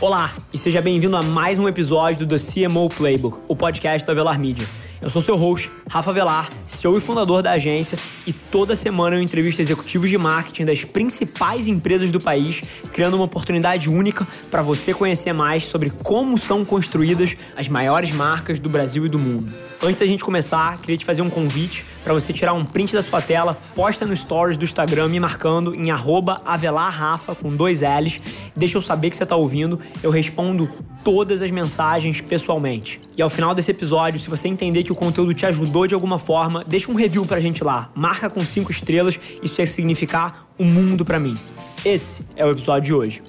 Olá e seja bem-vindo a mais um episódio do The CMO Playbook, o podcast da Velar Media. Eu sou seu host, Rafa Velar, CEO e fundador da agência, e toda semana eu entrevisto executivos de marketing das principais empresas do país, criando uma oportunidade única para você conhecer mais sobre como são construídas as maiores marcas do Brasil e do mundo. Antes da gente começar, queria te fazer um convite para você tirar um print da sua tela, posta no stories do Instagram me marcando em avelarrafa com dois L's, deixa eu saber que você está ouvindo, eu respondo todas as mensagens pessoalmente. E ao final desse episódio, se você entender que o conteúdo te ajudou de alguma forma, deixa um review pra gente lá. Marca com cinco estrelas, isso ia significar o um mundo para mim. Esse é o episódio de hoje.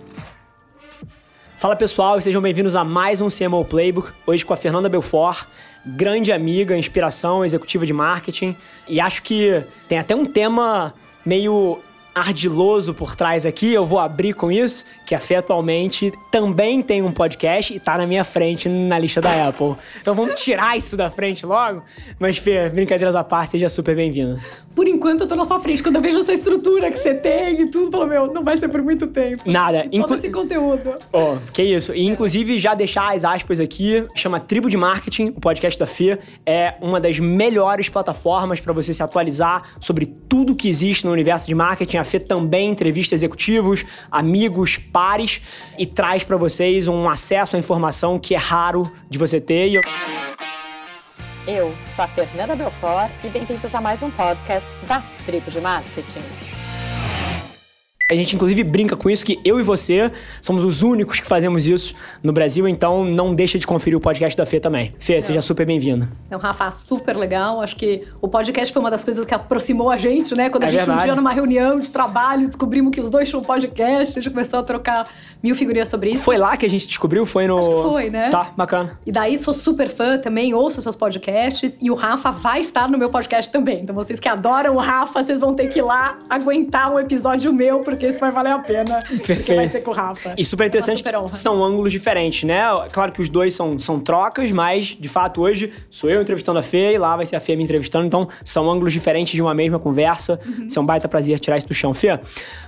Fala pessoal sejam bem-vindos a mais um CMO Playbook, hoje com a Fernanda Belfort, grande amiga, inspiração, executiva de marketing. E acho que tem até um tema meio ardiloso por trás aqui, eu vou abrir com isso, que a Fê atualmente também tem um podcast e tá na minha frente na lista da Apple. Então vamos tirar isso da frente logo. Mas Fê, brincadeiras à parte, seja super bem-vinda. Por enquanto eu tô na sua frente, quando eu vejo essa estrutura que você tem e tudo, falo, meu, não vai ser por muito tempo. Nada. Inclu... Todo esse conteúdo. Oh, que isso. E inclusive já deixar as aspas aqui, chama Tribo de Marketing, o podcast da Fê, é uma das melhores plataformas para você se atualizar sobre tudo que existe no universo de marketing a Fê também entrevista executivos, amigos, pares e traz para vocês um acesso à informação que é raro de você ter. E eu... eu sou a Fernanda Belfort e bem-vindos a mais um podcast da Tribo de Marketing. A gente, inclusive, brinca com isso que eu e você somos os únicos que fazemos isso no Brasil, então não deixa de conferir o podcast da Fê também. Fê, não. seja super bem-vinda. Então, Rafa, super legal. Acho que o podcast foi uma das coisas que aproximou a gente, né? Quando a é gente verdade. um dia numa reunião de trabalho, descobrimos que os dois tinham um podcast, a gente começou a trocar mil figurinhas sobre isso. Foi lá que a gente descobriu? Foi no. Acho que foi, né? Tá, bacana. E daí sou super fã também, ouço seus podcasts e o Rafa vai estar no meu podcast também. Então, vocês que adoram o Rafa, vocês vão ter que ir lá aguentar um episódio meu, porque isso vai valer a pena Perfeito. porque vai ser com o Rafa. E super interessante, super são ângulos diferentes, né? Claro que os dois são, são trocas, mas de fato hoje sou eu entrevistando a Fê e lá vai ser a Fê me entrevistando, então são ângulos diferentes de uma mesma conversa. Uhum. Isso é um baita prazer tirar isso do chão. Fê,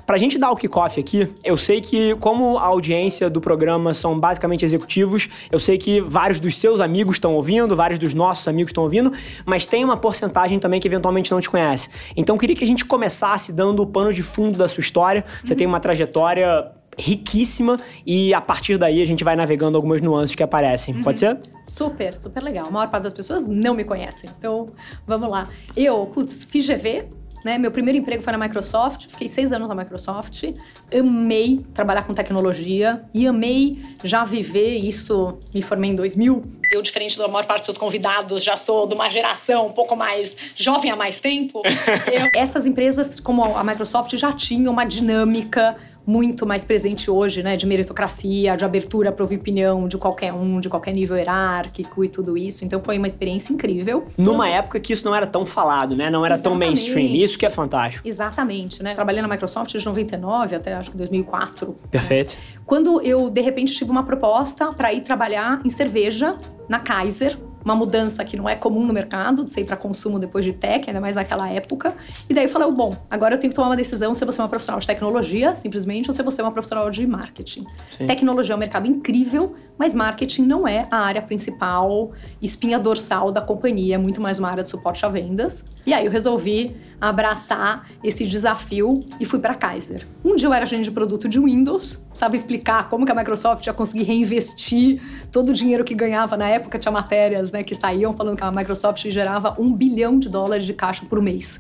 pra gente dar o kickoff aqui, eu sei que como a audiência do programa são basicamente executivos, eu sei que vários dos seus amigos estão ouvindo, vários dos nossos amigos estão ouvindo, mas tem uma porcentagem também que eventualmente não te conhece. Então queria que a gente começasse dando o pano de fundo da sua história. Você uhum. tem uma trajetória riquíssima e a partir daí a gente vai navegando algumas nuances que aparecem. Uhum. Pode ser? Super, super legal. A maior parte das pessoas não me conhecem. Então, vamos lá. Eu, putz, fiz GV, né? Meu primeiro emprego foi na Microsoft, fiquei seis anos na Microsoft. Amei trabalhar com tecnologia e amei já viver isso. Me formei em 2000. Eu, diferente da maior parte dos seus convidados, já sou de uma geração um pouco mais jovem há mais tempo. Eu, essas empresas, como a Microsoft, já tinham uma dinâmica muito mais presente hoje, né, de meritocracia, de abertura para ouvir opinião de qualquer um, de qualquer nível hierárquico e tudo isso. Então foi uma experiência incrível. Numa época que isso não era tão falado, né? Não era Exatamente. tão mainstream. Isso que é fantástico. Exatamente, né? Trabalhei na Microsoft de 99 até acho que 2004. Perfeito. Né? Quando eu de repente tive uma proposta para ir trabalhar em cerveja na Kaiser, uma mudança que não é comum no mercado, de sair para consumo depois de tech, ainda mais naquela época. E daí eu falei, bom, agora eu tenho que tomar uma decisão se você é uma profissional de tecnologia, simplesmente, ou se você é uma profissional de marketing. Sim. Tecnologia é um mercado incrível, mas marketing não é a área principal, espinha dorsal da companhia, é muito mais uma área de suporte a vendas. E aí eu resolvi abraçar esse desafio e fui para Kaiser. Um dia eu era gerente de produto de Windows, sabe explicar como que a Microsoft ia conseguir reinvestir todo o dinheiro que ganhava na época, tinha matérias né, que saíam falando que a Microsoft gerava um bilhão de dólares de caixa por mês.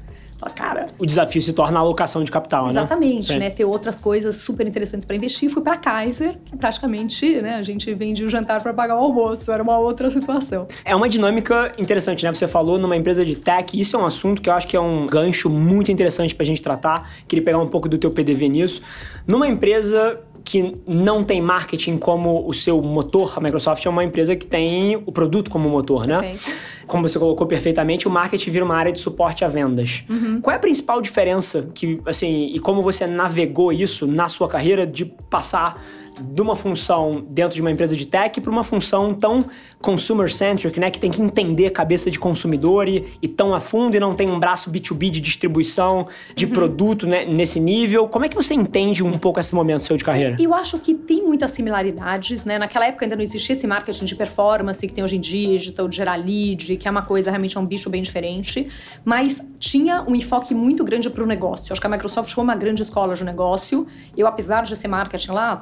Cara, o desafio se torna a alocação de capital, exatamente, né? Exatamente, né? Ter outras coisas super interessantes para investir. Fui para Kaiser, que praticamente, né, a gente vende o jantar para pagar o almoço. Era uma outra situação. É uma dinâmica interessante, né? Você falou numa empresa de tech, isso é um assunto que eu acho que é um gancho muito interessante para a gente tratar. Queria pegar um pouco do teu PDV nisso. Numa empresa que não tem marketing como o seu motor, a Microsoft é uma empresa que tem o produto como motor, né? Como você colocou perfeitamente, o marketing vira uma área de suporte a vendas. Uhum. Qual é a principal diferença que, assim, e como você navegou isso na sua carreira de passar de uma função dentro de uma empresa de tech para uma função tão consumer-centric, né? Que tem que entender a cabeça de consumidor e, e tão a fundo e não tem um braço B2B de distribuição de uhum. produto né, nesse nível. Como é que você entende um pouco esse momento seu de carreira? Eu acho que tem muitas similaridades, né? Naquela época ainda não existia esse marketing de performance que tem hoje em digital, de gerar lead, que é uma coisa realmente é um bicho bem diferente, mas tinha um enfoque muito grande para o negócio. Acho que a Microsoft foi uma grande escola de negócio. Eu, apesar de ser marketing lá,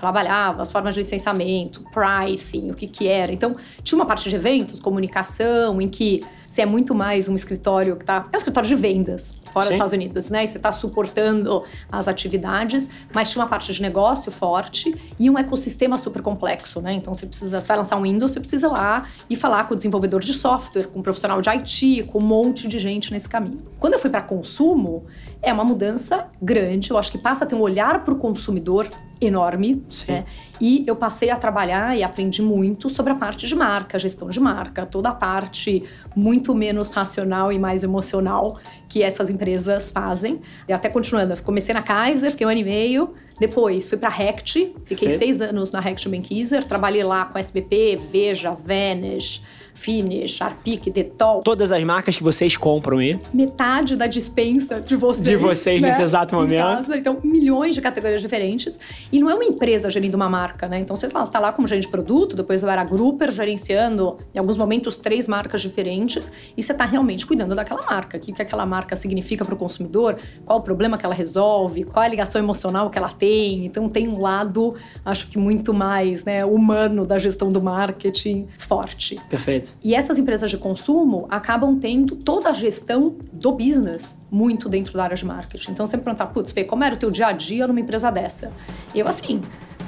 as formas de licenciamento, pricing, o que que era. Então, tinha uma parte de eventos, comunicação, em que você é muito mais um escritório que tá. É um escritório de vendas fora Sim. dos Estados Unidos, né? E você está suportando as atividades, mas tinha uma parte de negócio forte e um ecossistema super complexo, né? Então você precisa, você vai lançar um Windows, você precisa ir lá e falar com o desenvolvedor de software, com o profissional de IT, com um monte de gente nesse caminho. Quando eu fui para consumo, é uma mudança grande. Eu acho que passa a ter um olhar para o consumidor enorme. Né? E eu passei a trabalhar e aprendi muito sobre a parte de marca, gestão de marca, toda a parte muito menos racional e mais emocional que essas empresas fazem. E até continuando, comecei na Kaiser, fiquei um ano e meio. Depois fui para a Rect, fiquei seis anos na Rect Bankiser, trabalhei lá com SBP, Veja, Vanish, Finish, Arpic, Detol. Todas as marcas que vocês compram aí. Metade da dispensa de vocês. De vocês né? nesse exato momento. Casa. Então, milhões de categorias diferentes. E não é uma empresa gerindo uma marca, né? Então, você está lá como gerente de produto, depois eu era grouper gerenciando, em alguns momentos, três marcas diferentes. E você está realmente cuidando daquela marca. O que, que aquela marca significa para o consumidor, qual o problema que ela resolve, qual a ligação emocional que ela tem. Então, tem um lado, acho que muito mais né, humano da gestão do marketing forte. Perfeito. Perfeito. E essas empresas de consumo acabam tendo toda a gestão do business muito dentro da área de marketing. Então, me perguntar, putz, Fê, como era o teu dia a dia numa empresa dessa? Eu, assim,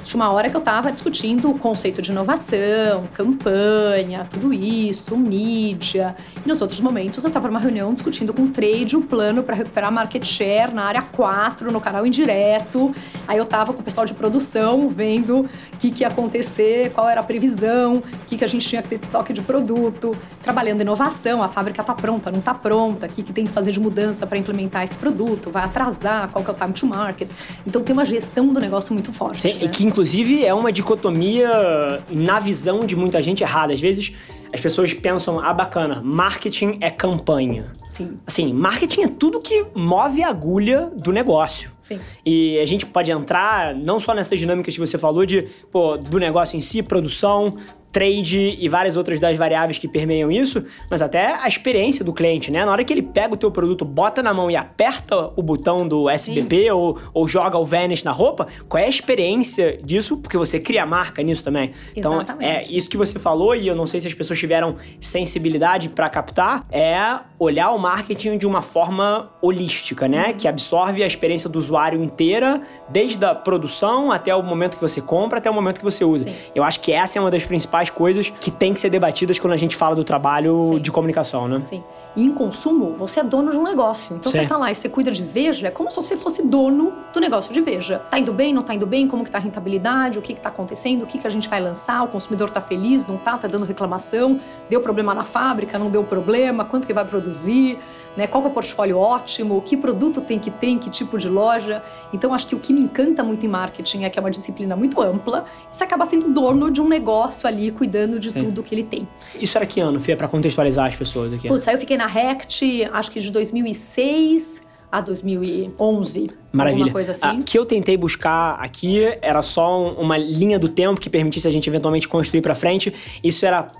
tinha uma hora que eu estava discutindo o conceito de inovação, campanha, tudo isso, mídia. E nos outros momentos eu estava numa reunião discutindo com o trade o plano para recuperar market share na área 4, no canal indireto. Aí eu estava com o pessoal de produção vendo o que, que ia acontecer, qual era a previsão, o que, que a gente tinha que ter de estoque de produto, trabalhando inovação, a fábrica está pronta, não está pronta, o que, que tem que fazer de mudança para implementar esse produto, vai atrasar, qual que é o time to market. Então tem uma gestão do negócio muito forte. Sim, né? que inclusive, é uma dicotomia, na visão de muita gente, errada. Às vezes, as pessoas pensam, ah, bacana, marketing é campanha. Sim. Assim, marketing é tudo que move a agulha do negócio. Sim. E a gente pode entrar não só nessas dinâmicas que você falou de, pô, do negócio em si, produção, trade e várias outras das variáveis que permeiam isso, mas até a experiência do cliente, né? Na hora que ele pega o teu produto, bota na mão e aperta o botão do SBP ou, ou, joga o Vanish na roupa, qual é a experiência disso? Porque você cria marca nisso também. Então, Exatamente. é isso que você falou e eu não sei se as pessoas tiveram sensibilidade para captar, é olhar o marketing de uma forma holística, né? Uhum. Que absorve a experiência do usuário inteira, desde a produção até o momento que você compra, até o momento que você usa. Sim. Eu acho que essa é uma das principais principais coisas que tem que ser debatidas quando a gente fala do trabalho Sim. de comunicação, né? Sim. E em consumo, você é dono de um negócio. Então Sim. você tá lá e você cuida de Veja, é como se você fosse dono do negócio de Veja. Tá indo bem, não tá indo bem? Como que tá a rentabilidade? O que que tá acontecendo? O que que a gente vai lançar? O consumidor tá feliz, não tá? Tá dando reclamação? Deu problema na fábrica, não deu problema? Quanto que vai produzir? Né? Qual é o portfólio ótimo, que produto tem que ter, que tipo de loja. Então, acho que o que me encanta muito em marketing é que é uma disciplina muito ampla e você acaba sendo dono de um negócio ali, cuidando de Sim. tudo que ele tem. Isso era que ano, Fia, para contextualizar as pessoas aqui? Putz, aí eu fiquei na Rect, acho que de 2006 a 2011. Maravilha. Alguma coisa assim. O que eu tentei buscar aqui era só uma linha do tempo que permitisse a gente eventualmente construir para frente. Isso era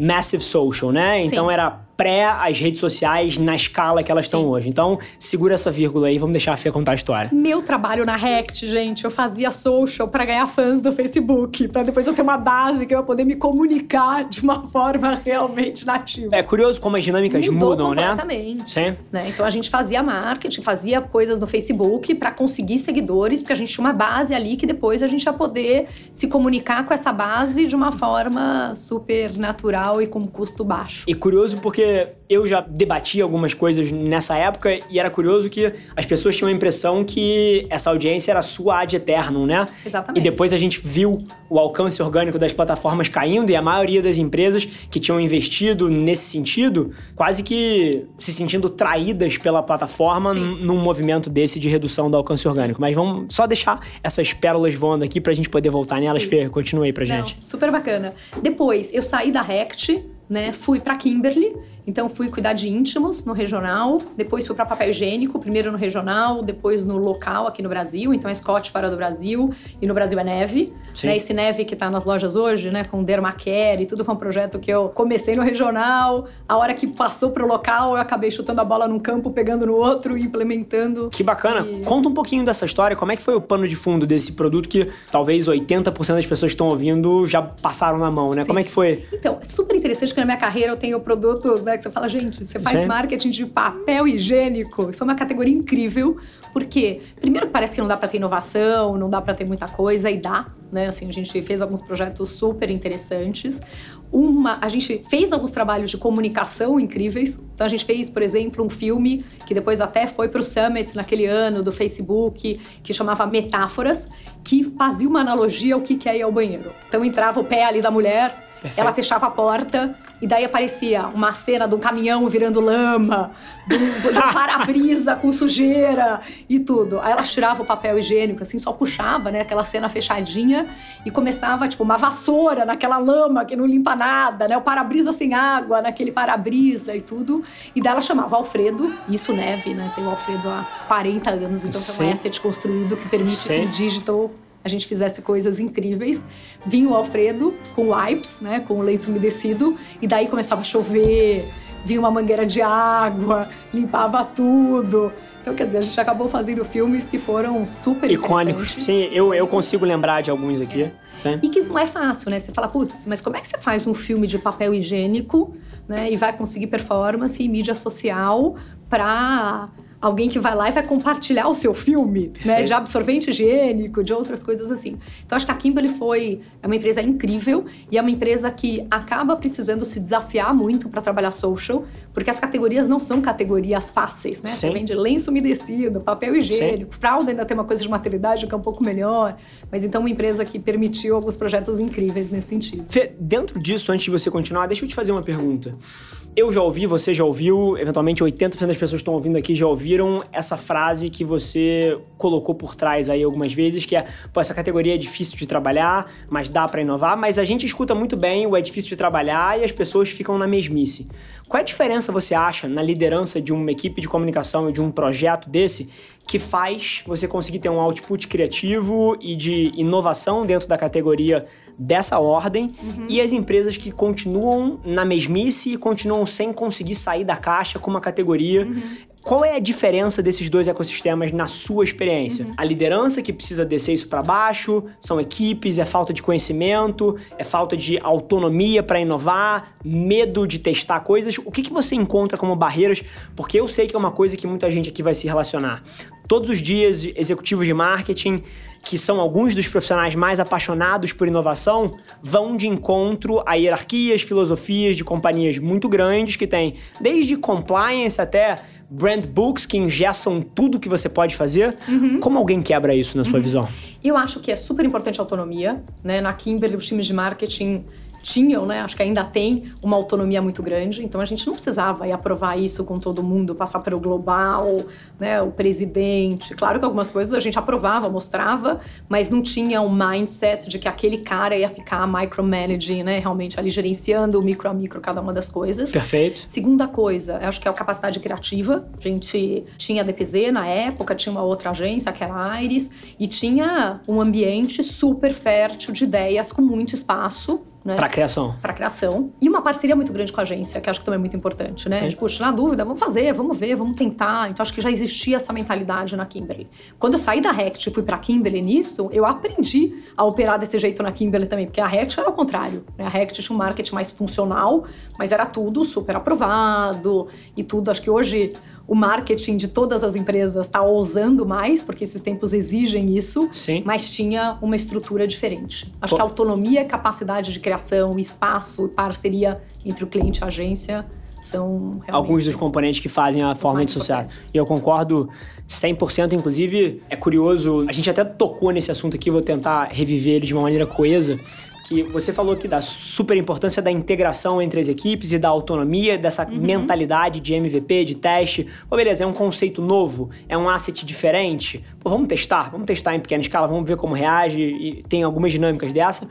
pre-massive social, né? Então Sim. era pré as redes sociais na escala que elas estão hoje. Então, segura essa vírgula aí, vamos deixar a Fê contar a história. Meu trabalho na Rect, gente, eu fazia social para ganhar fãs do Facebook, para depois eu ter uma base que eu ia poder me comunicar de uma forma realmente nativa. É curioso como as dinâmicas Mudou mudam, né? completamente. Sim. Né? Então a gente fazia marketing, fazia coisas no Facebook para conseguir seguidores, porque a gente tinha uma base ali que depois a gente ia poder se comunicar com essa base de uma forma super natural e com custo baixo. E curioso porque porque eu já debati algumas coisas nessa época e era curioso que as pessoas tinham a impressão que essa audiência era sua ad eternum, né? Exatamente. E depois a gente viu o alcance orgânico das plataformas caindo e a maioria das empresas que tinham investido nesse sentido, quase que se sentindo traídas pela plataforma num movimento desse de redução do alcance orgânico. Mas vamos só deixar essas pérolas voando aqui pra gente poder voltar nelas. Sim. Fê, continue aí pra Não, gente. super bacana. Depois, eu saí da Rect, né? Fui pra Kimberly. Então, fui cuidar de íntimos no regional. Depois, fui pra papel higiênico. Primeiro no regional, depois no local aqui no Brasil. Então, é Scott fora do Brasil. E no Brasil é Neve. Sim. Né? Esse Neve que tá nas lojas hoje, né? Com Dermacare e tudo. Foi um projeto que eu comecei no regional. A hora que passou pro local, eu acabei chutando a bola num campo, pegando no outro e implementando. Que bacana. E- Conta um pouquinho dessa história. Como é que foi o pano de fundo desse produto que talvez 80% das pessoas que estão ouvindo já passaram na mão, né? Sim. Como é que foi? Então, é super interessante porque na minha carreira eu tenho produtos, né? Que você fala, gente, você faz marketing de papel higiênico. Foi uma categoria incrível, porque, primeiro, parece que não dá pra ter inovação, não dá pra ter muita coisa, e dá, né? Assim, a gente fez alguns projetos super interessantes. Uma, a gente fez alguns trabalhos de comunicação incríveis. Então, a gente fez, por exemplo, um filme que depois até foi pro Summit naquele ano do Facebook, que chamava Metáforas, que fazia uma analogia ao que que é ir ao banheiro. Então, entrava o pé ali da mulher, Perfeito. ela fechava a porta e daí aparecia uma cena de um caminhão virando lama, de um, um para-brisa com sujeira e tudo. Aí ela tirava o papel higiênico, assim, só puxava, né, aquela cena fechadinha e começava, tipo, uma vassoura naquela lama que não limpa nada, né, o para-brisa sem água, naquele para-brisa e tudo. E daí ela chamava Alfredo, isso neve, né, tem o Alfredo há 40 anos, então tem Sim. um asset construído que permite Sim. que em digital a gente fizesse coisas incríveis. Vinha o Alfredo com wipes, né, com o lenço umedecido, e daí começava a chover, vinha uma mangueira de água, limpava tudo. Então, quer dizer, a gente acabou fazendo filmes que foram super Icônicos. Sim, eu, eu consigo lembrar de alguns aqui. Sim. E que não é fácil, né? Você fala, putz, mas como é que você faz um filme de papel higiênico, né? E vai conseguir performance em mídia social pra alguém que vai lá e vai compartilhar o seu filme, né? De absorvente higiênico, de outras coisas assim. Então, acho que a Kimberly foi é uma empresa incrível e é uma empresa que acaba precisando se desafiar muito para trabalhar social, porque as categorias não são categorias fáceis, né? Sim. Você vende lenço umedecido, papel higiênico, fralda ainda tem uma coisa de maternidade que é um pouco melhor, mas então uma empresa que permitiu alguns projetos incríveis nesse sentido. Fê, dentro disso, antes de você continuar, deixa eu te fazer uma pergunta. Eu já ouvi, você já ouviu, eventualmente 80% das pessoas que estão ouvindo aqui já ouviram essa frase que você colocou por trás aí algumas vezes, que é, pô, essa categoria é difícil de trabalhar, mas dá pra inovar, mas a gente escuta muito bem o é difícil de trabalhar e as pessoas ficam na mesmice. Qual é a diferença você acha na liderança de uma equipe de comunicação e de um projeto desse que faz você conseguir ter um output criativo e de inovação dentro da categoria dessa ordem e as empresas que continuam na mesmice e continuam sem conseguir sair da caixa com uma categoria. Qual é a diferença desses dois ecossistemas na sua experiência? A liderança que precisa descer isso para baixo, são equipes, é falta de conhecimento, é falta de autonomia para inovar, medo de testar coisas. O que, que você encontra como barreiras? Porque eu sei que é uma coisa que muita gente aqui vai se relacionar. Todos os dias, executivos de marketing, que são alguns dos profissionais mais apaixonados por inovação, vão de encontro a hierarquias, filosofias de companhias muito grandes que têm desde compliance até brand books que engessam tudo que você pode fazer. Como alguém quebra isso na sua visão? Eu acho que é super importante a autonomia, né? Na Kimberly, os times de marketing tinham, né? Acho que ainda tem uma autonomia muito grande. Então a gente não precisava ir aprovar isso com todo mundo, passar pelo global, né? O presidente. Claro que algumas coisas a gente aprovava, mostrava, mas não tinha um mindset de que aquele cara ia ficar micromanaging, né? Realmente ali gerenciando o micro a micro cada uma das coisas. Perfeito. Segunda coisa, acho que é a capacidade criativa. A gente tinha a DPZ na época, tinha uma outra agência, que era a Iris, e tinha um ambiente super fértil de ideias com muito espaço. Né? Para criação. para criação. E uma parceria muito grande com a agência, que acho que também é muito importante, né? De, puxa, na dúvida, vamos fazer, vamos ver, vamos tentar. Então, acho que já existia essa mentalidade na Kimberly. Quando eu saí da Rect e fui pra Kimberly nisso, eu aprendi a operar desse jeito na Kimberly também, porque a Rect era o contrário. Né? A Rect tinha um marketing mais funcional, mas era tudo super aprovado e tudo. Acho que hoje o marketing de todas as empresas está ousando mais, porque esses tempos exigem isso, Sim. mas tinha uma estrutura diferente. Acho que a autonomia, capacidade de criação, espaço, parceria entre o cliente e a agência são realmente alguns dos componentes que fazem a forma de sucesso. E eu concordo 100%, inclusive é curioso, a gente até tocou nesse assunto aqui, vou tentar reviver ele de uma maneira coesa, que você falou aqui da super importância da integração entre as equipes e da autonomia, dessa Uhum. mentalidade de MVP, de teste. Pô, beleza, é um conceito novo, é um asset diferente. Pô, vamos testar, vamos testar em pequena escala, vamos ver como reage e tem algumas dinâmicas dessa.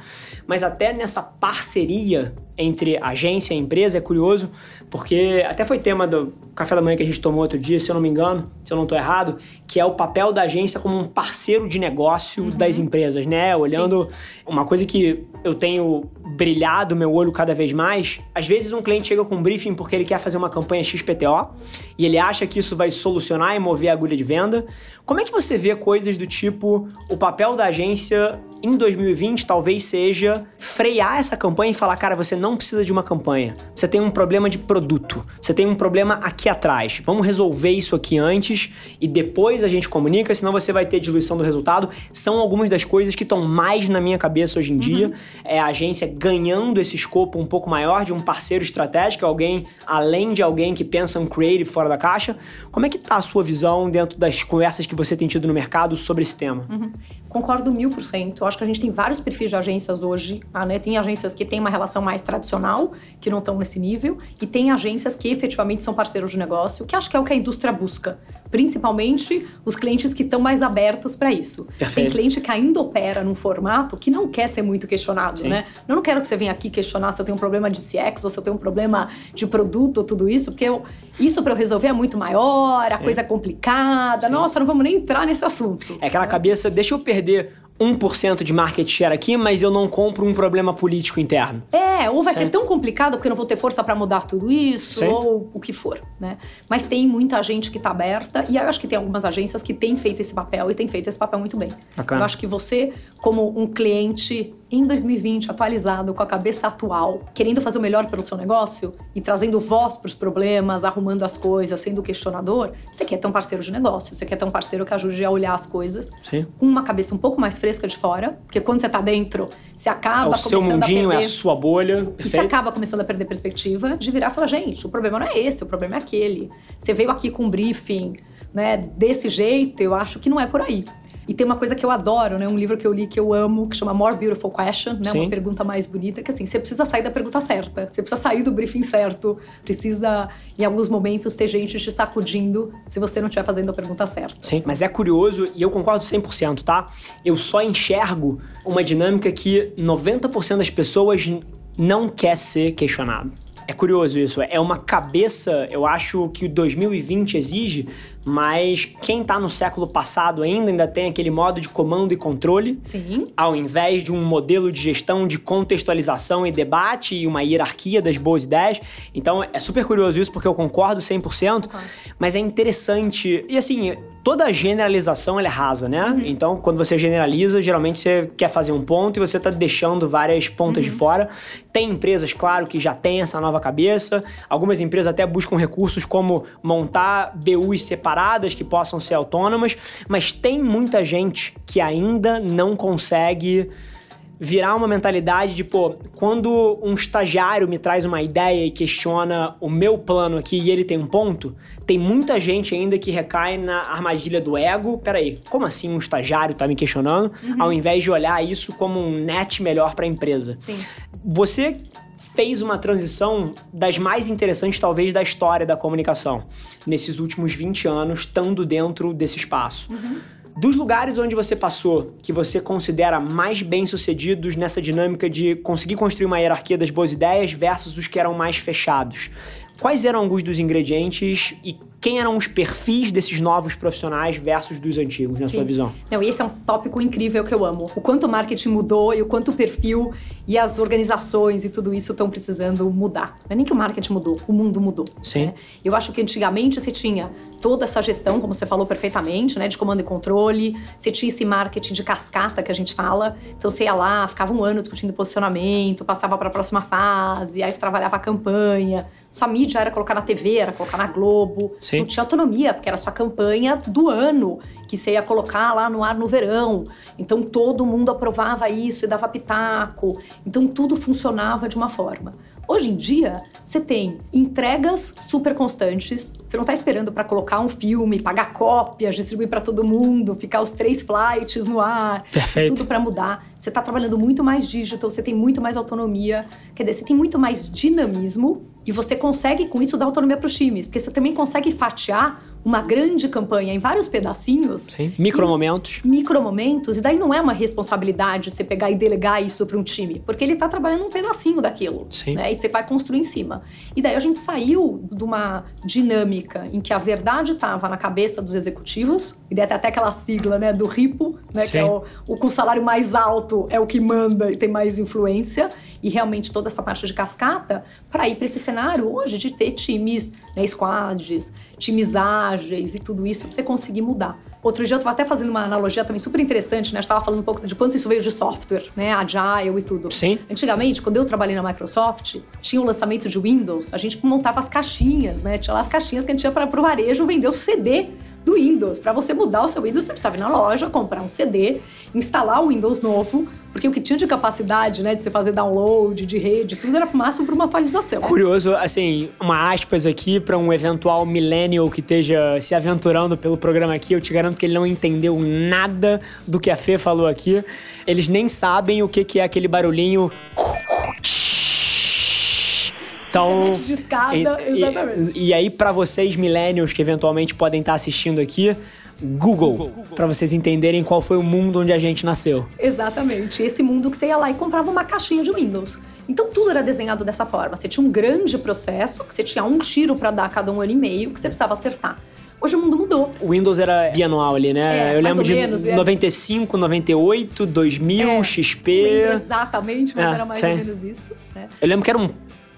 Mas até nessa parceria entre agência e empresa é curioso, porque até foi tema do café da manhã que a gente tomou outro dia, se eu não me engano, se eu não estou errado, que é o papel da agência como um parceiro de negócio das empresas, né? Olhando uma coisa que eu tenho brilhado meu olho cada vez mais, às vezes um cliente chega com um briefing porque ele quer fazer uma campanha XPTO e ele acha que isso vai solucionar e mover a agulha de venda. Como é que você vê coisas do tipo o papel da agência em 2020 talvez seja frear essa campanha e falar, cara, você não precisa de uma campanha. Você tem um problema de produto. Você tem um problema aqui atrás. Vamos resolver isso aqui antes e depois a gente comunica, senão você vai ter diluição do resultado. São algumas das coisas que estão mais na minha cabeça hoje em dia. É a agência ganhando esse escopo um pouco maior de um parceiro estratégico, alguém além de alguém que pensa um creative fora da caixa. Como é que tá a sua visão dentro das conversas que você tem tido no mercado sobre esse tema? Concordo mil por cento. Que a gente tem vários perfis de agências hoje. ah, né? Tem agências que têm uma relação mais tradicional, que não estão nesse nível, e tem agências que efetivamente são parceiros de negócio, que acho que é o que a indústria busca. Principalmente os clientes que estão mais abertos para isso. Perfeito. Tem cliente que ainda opera num formato que não quer ser muito questionado, Sim. né? Eu não quero que você venha aqui questionar se eu tenho um problema de CX ou se eu tenho um problema de produto ou tudo isso, porque eu- isso para eu resolver é muito maior, a coisa é complicada. Nossa, não vamos nem entrar nesse assunto. É aquela cabeça, deixa eu perder 1% de market share aqui, mas eu não compro um problema político interno. É, ou vai Sim. ser tão complicado porque eu não vou ter força pra mudar tudo isso, Sim. ou o que for, né? Mas tem muita gente que tá aberta, e eu acho que tem algumas agências que têm feito esse papel e têm feito esse papel muito bem. Bacana. Eu acho que você, como um cliente em 2020, atualizado, com a cabeça atual, querendo fazer o melhor pelo seu negócio e trazendo voz pros problemas, arrumando as coisas, sendo questionador, você quer ter um parceiro de negócio, você quer ter um parceiro que ajude a olhar as coisas Sim. com uma cabeça um pouco mais fresca de fora, porque quando você tá dentro, você É acaba o seu mundinho, a é perder... a sua bolha. E você Perfeito? acaba começando a perder perspectiva de virar e falar, gente, o problema não é esse, o problema é aquele. Você veio aqui com um briefing, né, desse jeito, eu acho que não é por aí. E tem uma coisa que eu adoro, né? Um livro que eu li que eu amo, que chama More Beautiful Question, né? Sim. Uma pergunta mais bonita, que assim, você precisa sair da pergunta certa. Você precisa sair do briefing certo. Precisa, em alguns momentos, ter gente te sacudindo se você não estiver fazendo a pergunta certa. Sim, mas é curioso e eu concordo 100%, tá? Eu só enxergo uma dinâmica que 90% das pessoas não quer ser questionado. É curioso isso, é uma cabeça, eu acho que o 2020 exige, mas quem tá no século passado ainda ainda tem aquele modo de comando e controle, Sim. ao invés de um modelo de gestão de contextualização e debate e uma hierarquia das boas ideias. Então é super curioso isso porque eu concordo 100%, Claro. mas é interessante. E assim, toda generalização é rasa, né? Então quando você generaliza, geralmente você quer fazer um ponto e você tá deixando várias pontas de fora. Tem empresas, claro, que já têm essa nova cabeça. Algumas empresas até buscam recursos como montar BUs separadas que possam ser autônomas, mas tem muita gente que ainda não consegue virar uma mentalidade de, pô, quando um estagiário me traz uma ideia e questiona o meu plano aqui e ele tem um ponto, tem muita gente ainda que recai na armadilha do ego. Peraí, como assim um estagiário tá me questionando? Ao invés de olhar isso como um net melhor para a empresa. Sim. Você fez uma transição das mais interessantes, talvez, da história da comunicação, nesses últimos 20 anos, estando dentro desse espaço. Dos lugares onde você passou, que você considera mais bem-sucedidos nessa dinâmica de conseguir construir uma hierarquia das boas ideias versus os que eram mais fechados, quais eram alguns dos ingredientes e quem eram os perfis desses novos profissionais versus dos antigos, na sua Sim. visão? Não, e esse é um tópico incrível que eu amo. O quanto o marketing mudou e o quanto o perfil e as organizações e tudo isso estão precisando mudar. Não é nem que o marketing mudou, o mundo mudou. Sim. né? Eu acho que antigamente você tinha toda essa gestão, como você falou perfeitamente, né, de comando e controle. Você tinha esse marketing de cascata que a gente fala. Então você ia lá, ficava um ano discutindo posicionamento, passava para a próxima fase, aí trabalhava a campanha. Sua mídia era colocar na TV, era colocar na Globo. Sim. Não tinha autonomia, porque era sua campanha do ano que você ia colocar lá no ar no verão. Então todo mundo aprovava isso e dava pitaco. Então tudo funcionava de uma forma. Hoje em dia, você tem entregas super constantes. Você não está esperando para colocar um filme, pagar cópias, distribuir para todo mundo, ficar os três flights no ar. Perfeito. Tudo para mudar. Você está trabalhando muito mais digital, você tem muito mais autonomia. Quer dizer, você tem muito mais dinamismo e você consegue com isso dar autonomia para os times, porque você também consegue fatiar uma grande campanha em vários pedacinhos. Sim. Micromomentos. Micromomentos, e daí não é uma responsabilidade você pegar e delegar isso para um time, porque ele tá trabalhando um pedacinho daquilo. Sim. Né? E você vai construir em cima. E daí a gente saiu de uma dinâmica em que a verdade estava na cabeça dos executivos, e daí até aquela sigla né, do RIPO, né, que é o, o com salário mais alto é o que manda e tem mais influência, e realmente toda essa parte de cascata, para ir para esse cenário hoje de ter times, né, squads, times ágeis e tudo isso para você conseguir mudar. Outro dia eu estava até fazendo uma analogia também super interessante, né? Estava falando um pouco de quanto isso veio de software, né? Agile e tudo. Sim. Antigamente, quando eu trabalhei na Microsoft, tinha o lançamento de Windows, a gente montava as caixinhas, né? Tinha lá as caixinhas que a gente ia para o varejo vender o CD do Windows. Para você mudar o seu Windows, você precisava ir na loja, comprar um CD, instalar o Windows novo, porque o que tinha de capacidade, né, de você fazer download, de rede, tudo era máximo para uma atualização. Curioso, assim, uma aspas aqui para um eventual millennial que esteja se aventurando pelo programa aqui. Eu te garanto que ele não entendeu nada do que a Fê falou aqui. Eles nem sabem o que, que é aquele barulhinho. Então, Internet de escada, e, exatamente. E, e aí, para vocês millennials que eventualmente podem estar assistindo aqui, Google, para vocês entenderem qual foi o mundo onde a gente nasceu. Exatamente. Esse mundo que você ia lá e comprava uma caixinha de Windows. Então tudo era desenhado dessa forma. Você tinha um grande processo, que você tinha um tiro para dar a cada um ano e meio, que você precisava acertar. Hoje o mundo mudou. O Windows era bianual ali, né? É, Eu mais lembro ou de menos, é. 95, 98, 2000, É, XP. Não lembro exatamente, mas É, era mais sim. ou menos isso. Né? Eu lembro que era um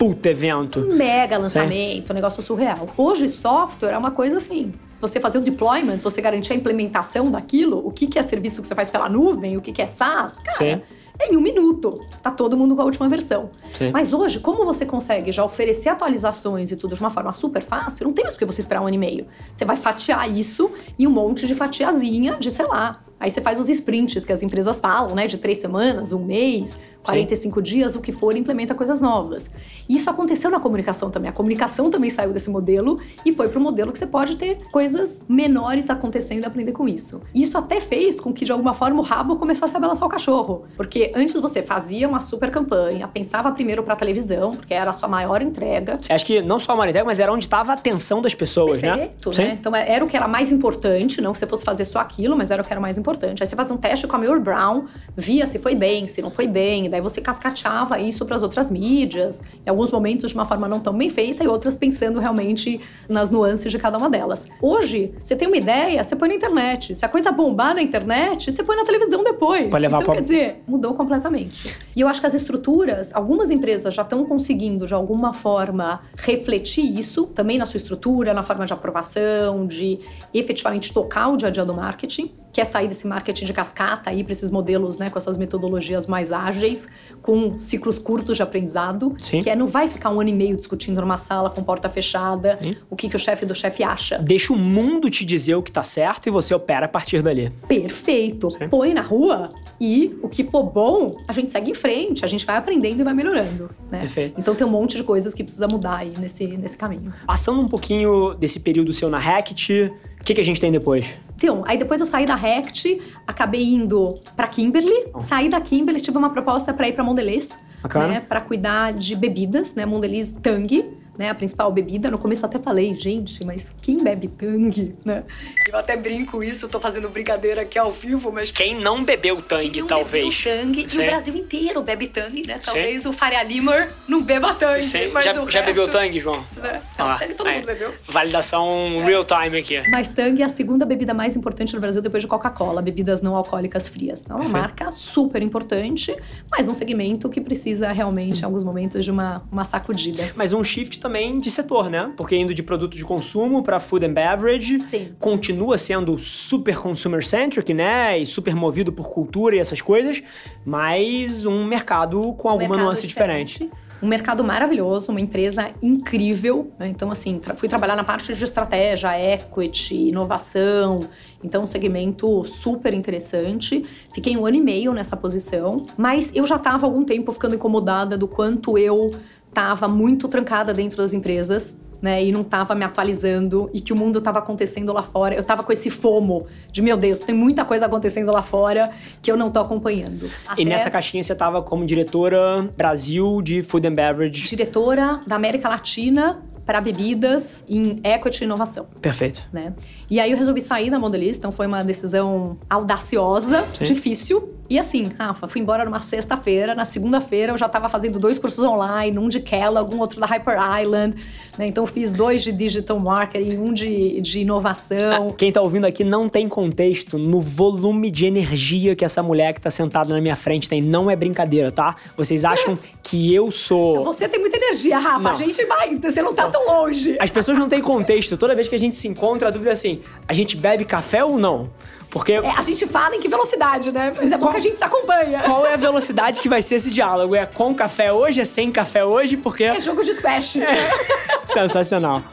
puta evento. Um mega lançamento, um negócio surreal. Hoje, software é uma coisa assim. Você fazer o deployment, você garantir a implementação daquilo, o que, que é serviço que você faz pela nuvem, o que, que é SaaS, cara, Sim. é em um minuto. Tá todo mundo com a última versão. Sim. Mas hoje, como você consegue já oferecer atualizações e tudo de uma forma super fácil, não tem mais por que você esperar um ano e meio. Você vai fatiar isso em um monte de fatiazinha de, sei lá. Aí você faz os sprints que as empresas falam, né? De três semanas, um mês, 45 dias, o que for, implementa coisas novas. Isso aconteceu na comunicação também. A comunicação também saiu desse modelo e foi para o modelo que você pode ter coisas menores acontecendo e aprender com isso. Isso até fez com que, de alguma forma, o rabo começasse a balançar o cachorro. Porque antes você fazia uma super campanha, pensava primeiro para televisão, porque era a sua maior entrega. Acho que não só a Maritec, mas era onde estava a atenção das pessoas, Perfeito, né? né? Então era o que era mais importante, não que você fosse fazer só aquilo, mas era o que era mais importante. Aí você fazia um teste com a Mayor Brown, via se foi bem, se não foi bem, daí você cascateava isso para as outras mídias, em alguns momentos de uma forma não tão bem feita e outras pensando realmente nas nuances de cada uma delas. Hoje, você tem uma ideia, você põe na internet. Se a coisa bombar na internet, você põe na televisão depois. Pode levar então, pra- quer dizer, mudou completamente. E eu acho que as estruturas, algumas empresas já estão conseguindo, de alguma forma, refletir isso também na sua estrutura, na forma de aprovação, de efetivamente tocar o dia a dia do marketing, que é sair desse marketing de cascata aí para esses modelos, né, com essas metodologias mais ágeis, com ciclos curtos de aprendizado, Sim. que é não vai ficar um ano e meio discutindo numa sala com porta fechada, Sim. o que, que o chefe do chefe acha. Deixa o mundo te dizer o que tá certo e você opera a partir dali. Perfeito. Sim. Põe na rua e o que for bom, a gente segue em frente, a gente vai aprendendo e vai melhorando, né? Perfeito. Então tem um monte de coisas que precisa mudar aí nesse, nesse caminho. Passando um pouquinho desse período seu na Rect, o que, que a gente tem depois? Então, aí depois eu saí da Rect, acabei indo pra Kimberly. Saí da Kimberly, tive uma proposta pra ir pra Mondelez, Bacana. né, para cuidar de bebidas, né, Mondelez Tang, né, a principal bebida. No começo eu até falei, gente, mas quem bebe Tang, né? Eu até brinco isso, tô fazendo brincadeira aqui ao vivo, mas Quem não bebeu Tang, Quem não talvez. bebeu Tang, Sim. no Brasil inteiro bebe Tang, né? Talvez o Faria Limer não beba Tang, Sim. mas Já, o já resto, bebeu Tang, João? Né? Ah, Tang todo aí. mundo bebeu. Validação real time aqui. Mas Tang é a segunda bebida mais importante no Brasil depois de Coca-Cola, bebidas não alcoólicas frias. Então é uma Perfeito. marca super importante, mas um segmento que precisa realmente, em alguns momentos, de uma, uma sacudida. Mas um shift também de setor, né? Porque indo de produto de consumo para food and beverage, Sim. continua sendo super consumer centric, né? E super movido por cultura e essas coisas, mas um mercado com alguma mercado nuance diferente. Um mercado maravilhoso, uma empresa incrível. Né? Então, assim, tra fui trabalhar na parte de estratégia, equity, inovação. Então, um segmento super interessante. Fiquei um ano e meio nessa posição, mas eu já estava algum tempo ficando incomodada do quanto eu estava muito trancada dentro das empresas né, e não estava me atualizando e que o mundo estava acontecendo lá fora. Eu estava com esse fomo de, meu Deus, tem muita coisa acontecendo lá fora que eu não estou acompanhando. Até... E nessa caixinha você estava como diretora Brasil de Food and Beverage. Diretora da América Latina para bebidas em equity e inovação. Perfeito. Né? E aí eu resolvi sair da Mondelez, então foi uma decisão audaciosa, Sim. difícil, e assim, Rafa, fui embora numa sexta-feira. Na segunda-feira eu já estava fazendo dois cursos online, um de Kellogg, um outro da Hyper Island. Né? Então fiz dois de digital marketing, um de, de inovação. Ah, quem está ouvindo aqui não tem contexto no volume de energia que essa mulher que está sentada na minha frente tem. Não é brincadeira, tá? Vocês acham que eu sou. Você tem muita energia, Rafa. Não. A gente vai, você não tá não. tão longe. As pessoas não têm contexto. Toda vez que a gente se encontra, a dúvida é assim: a gente bebe café ou não? Porque. É, a gente fala em que velocidade, né? Mas é bom que a gente se acompanha. Qual é a velocidade que vai ser esse diálogo? É com café hoje? É sem café hoje? Porque. É jogo de squash. É. Sensacional.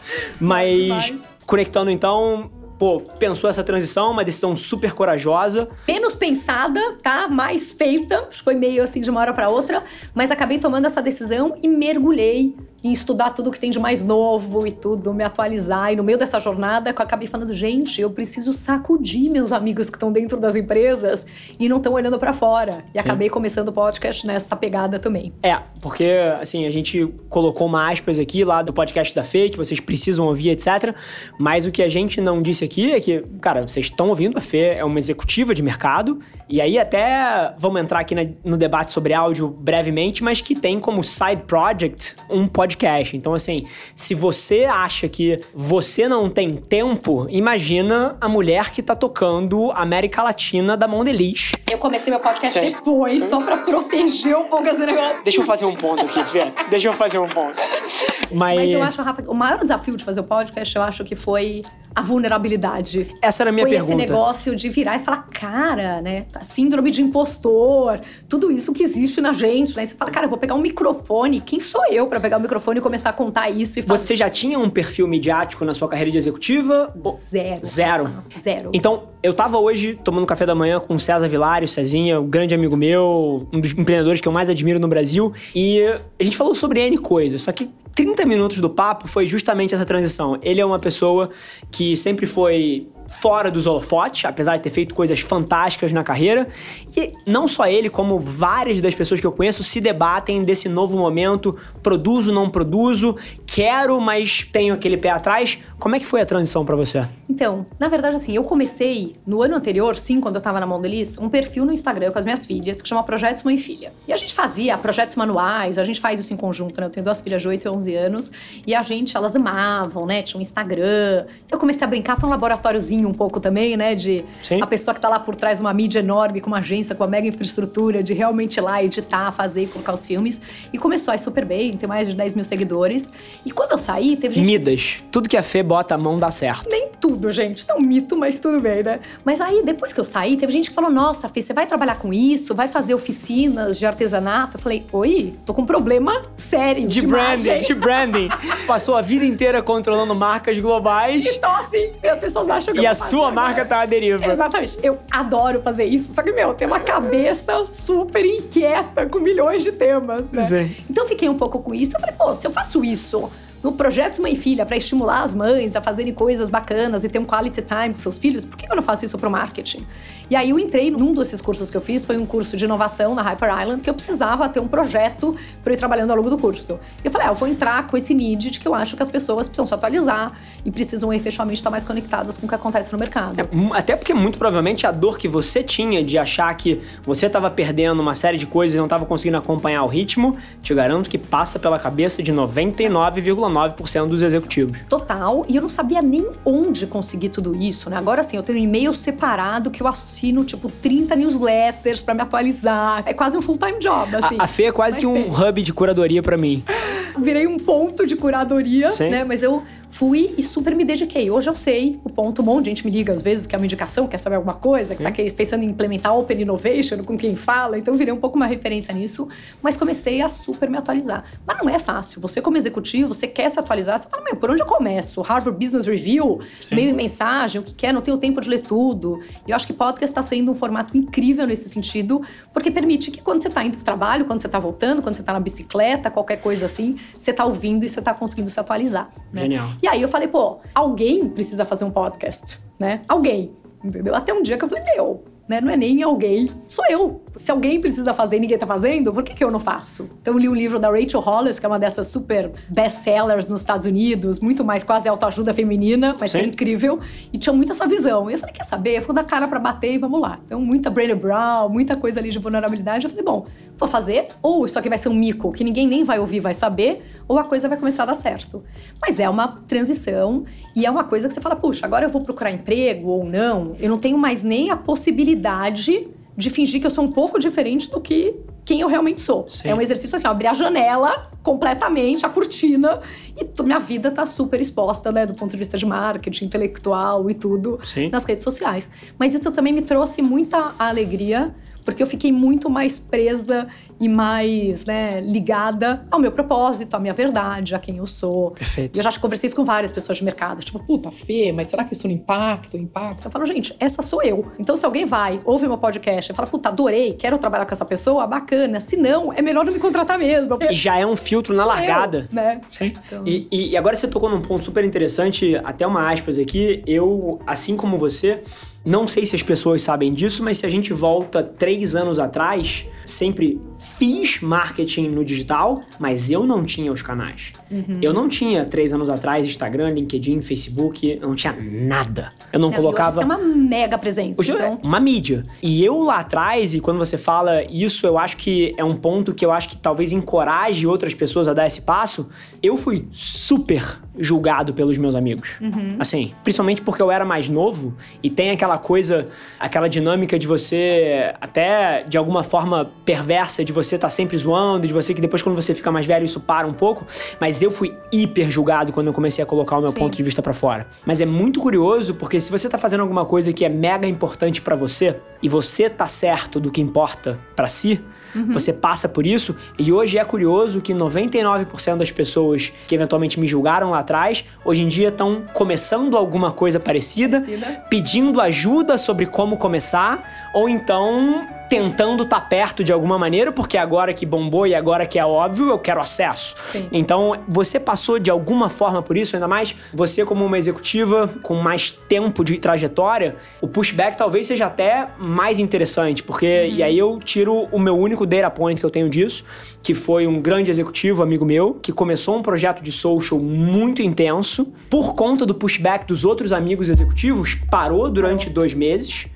Mas, conectando então, pô, pensou essa transição, uma decisão super corajosa. Menos pensada, tá? Mais feita. Foi meio assim de uma hora para outra, mas acabei tomando essa decisão e mergulhei em estudar tudo que tem de mais novo e tudo, me atualizar. E no meio dessa jornada, eu acabei falando, gente, eu preciso sacudir meus amigos que estão dentro das empresas e não estão olhando para fora. E acabei começando o podcast nessa pegada também. É, porque assim, a gente colocou uma aspas aqui lá do podcast da Fê, que vocês precisam ouvir, etc. Mas o que a gente não disse aqui é que, cara, vocês estão ouvindo, a Fê é uma executiva de mercado. E aí até vamos entrar aqui no debate sobre áudio brevemente, mas que tem como side project um podcast. Então, assim, se você acha que você não tem tempo, imagina a mulher que tá tocando América Latina da Mondeliz. Eu comecei meu podcast Sim. depois, só pra proteger um pouco esse negócio. Deixa eu fazer um ponto aqui, Fê. Deixa eu fazer um ponto. Mas... Mas eu acho, Rafa, o maior desafio de fazer o podcast, eu acho que foi a vulnerabilidade. Essa era a minha Foi pergunta. Foi esse negócio de virar e falar, cara, né? Síndrome de impostor, tudo isso que existe na gente, né? E você fala, cara, eu vou pegar um microfone. Quem sou eu para pegar o um microfone e começar a contar isso e fazer? Você já tinha um perfil midiático na sua carreira de executiva? Zero. Zero. Zero. Então, eu tava hoje tomando café da manhã com o César Vilário, Cezinha, um grande amigo meu, um dos empreendedores que eu mais admiro no Brasil, e a gente falou sobre N coisas, só que 30 minutos do papo foi justamente essa transição. Ele é uma pessoa que sempre foi fora dos holofotes, apesar de ter feito coisas fantásticas na carreira. E não só ele, como várias das pessoas que eu conheço se debatem desse novo momento: produzo, não produzo, quero, mas tenho aquele pé atrás. Como é que foi a transição para você? Então, na verdade, assim, eu comecei no ano anterior, sim, quando eu tava na Mondeliz, um perfil no Instagram com as minhas filhas que chama Projetos Mãe e Filha. E a gente fazia projetos manuais, a gente faz isso em conjunto, né? Eu tenho duas filhas de 8 e 11 anos, e a gente, elas amavam, né? Tinha um Instagram. Eu comecei a brincar, foi um laboratóriozinho um pouco também, né? De Sim. a pessoa que tá lá por trás de uma mídia enorme, com uma agência, com uma mega infraestrutura, de realmente ir lá editar, fazer e colocar os filmes. E começou a ir super bem, tem mais de 10 mil seguidores. E quando eu saí, teve gente. Midas. Que... Tudo que a Fê bota a mão dá certo. Nem tudo, gente. Isso é um mito, mas tudo bem, né? Mas aí, depois que eu saí, teve gente que falou: Nossa, Fê, você vai trabalhar com isso? Vai fazer oficinas de artesanato? Eu falei: Oi, tô com um problema sério. De, de branding, de branding. Passou a vida inteira controlando marcas globais. E tô assim. E as pessoas acham que e eu a sua marca tá à deriva. Exatamente. Eu adoro fazer isso, só que, meu, tem uma cabeça super inquieta com milhões de temas, né? Sim. Então eu fiquei um pouco com isso. Eu falei, pô, se eu faço isso no Projetos Mãe e Filha para estimular as mães a fazerem coisas bacanas e ter um quality time com seus filhos, por que eu não faço isso pro marketing? E aí eu entrei num desses cursos que eu fiz, foi um curso de inovação na Hyper Island, que eu precisava ter um projeto para ir trabalhando ao longo do curso. E eu falei, ah, eu vou entrar com esse need de que eu acho que as pessoas precisam se atualizar e precisam efetivamente estar mais conectadas com o que acontece no mercado. É, até porque muito provavelmente a dor que você tinha de achar que você estava perdendo uma série de coisas e não estava conseguindo acompanhar o ritmo, te garanto que passa pela cabeça de 99,9% dos executivos. Total, e eu não sabia nem onde conseguir tudo isso, né? Agora sim, eu tenho um e-mail separado que eu assino, tipo, 30 newsletters para me atualizar. É quase um full-time job, assim. A, a Fê é quase Mas que um tem. hub de curadoria para mim. Virei um ponto de curadoria, Sim. né? Mas eu Fui e super me dediquei. Hoje eu sei o ponto. Um monte de gente me liga às vezes, que é uma indicação, quer saber alguma coisa, que tá pensando em implementar Open Innovation com quem fala. Então virei um pouco uma referência nisso. Mas comecei a super me atualizar. Mas não é fácil. Você, como executivo, você quer se atualizar. Você fala, meu, por onde eu começo? Harvard Business Review, Sim. meio mensagem, o que quer, não tenho tempo de ler tudo. E eu acho que podcast está sendo um formato incrível nesse sentido, porque permite que quando você está indo para o trabalho, quando você está voltando, quando você está na bicicleta, qualquer coisa assim, você está ouvindo e você está conseguindo se atualizar. Né? Genial. E aí eu falei, pô, alguém precisa fazer um podcast, né? Alguém. Entendeu? Até um dia que eu falei, meu, né? Não é nem alguém, sou eu. Se alguém precisa fazer e ninguém tá fazendo, por que, que eu não faço? Então eu li um livro da Rachel Hollis, que é uma dessas super best-sellers nos Estados Unidos, muito mais quase autoajuda feminina, mas é incrível. E tinha muito essa visão. E eu falei, quer saber? Eu vou dar cara para bater e vamos lá. Então muita Brené Brown, muita coisa ali de vulnerabilidade. Eu falei, bom, vou fazer, ou isso aqui vai ser um mico que ninguém nem vai ouvir, vai saber, ou a coisa vai começar a dar certo. Mas é uma transição e é uma coisa que você fala, puxa, agora eu vou procurar emprego ou não, eu não tenho mais nem a possibilidade de fingir que eu sou um pouco diferente do que quem eu realmente sou. Sim. É um exercício assim, ó, abrir a janela completamente, a cortina, e minha vida tá super exposta, né, do ponto de vista de marketing, intelectual e tudo, Sim. nas redes sociais. Mas isso também me trouxe muita alegria porque eu fiquei muito mais presa e mais né, ligada ao meu propósito, à minha verdade, a quem eu sou. Perfeito. E eu já conversei isso com várias pessoas de mercado, tipo, puta, Fê, mas será que isso não impacta? Impacta? Eu falo, gente, essa sou eu. Então, se alguém vai, ouve meu podcast e fala, puta, adorei, quero trabalhar com essa pessoa, bacana. Se não, é melhor não me contratar mesmo. E já é um filtro na largada. Eu, né? Sim. Então... E, e agora você tocou num ponto super interessante, até uma aspas aqui. Eu, assim como você, não sei se as pessoas sabem disso, mas se a gente volta três anos atrás, sempre fiz marketing no digital, mas eu não tinha os canais. Uhum. Eu não tinha, três anos atrás, Instagram, LinkedIn, Facebook, não tinha nada. Eu não, não colocava. Hoje é uma mega presença. Hoje é então... é uma mídia. E eu lá atrás, e quando você fala isso, eu acho que é um ponto que eu acho que talvez encoraje outras pessoas a dar esse passo. Eu fui super julgado pelos meus amigos. Uhum. Assim, principalmente porque eu era mais novo e tem aquela coisa, aquela dinâmica de você, até de alguma forma perversa, de você estar tá sempre zoando, de você que depois, quando você fica mais velho, isso para um pouco. Mas mas eu fui hiper julgado quando eu comecei a colocar o meu Sim. ponto de vista para fora. Mas é muito curioso porque se você tá fazendo alguma coisa que é mega importante para você e você tá certo do que importa para si, Uhum. Você passa por isso. E hoje é curioso que 99% das pessoas que eventualmente me julgaram lá atrás, hoje em dia estão começando alguma coisa parecida, parecida, pedindo ajuda sobre como começar, ou então tentando estar tá perto de alguma maneira, porque agora que bombou e agora que é óbvio, eu quero acesso. Sim. Então, você passou de alguma forma por isso, ainda mais você como uma executiva com mais tempo de trajetória, o pushback talvez seja até mais interessante, porque uhum. e aí eu tiro o meu único data point que eu tenho disso, que foi um grande executivo, amigo meu, que começou um projeto de social muito intenso, por conta do pushback dos outros amigos executivos, parou durante dois meses,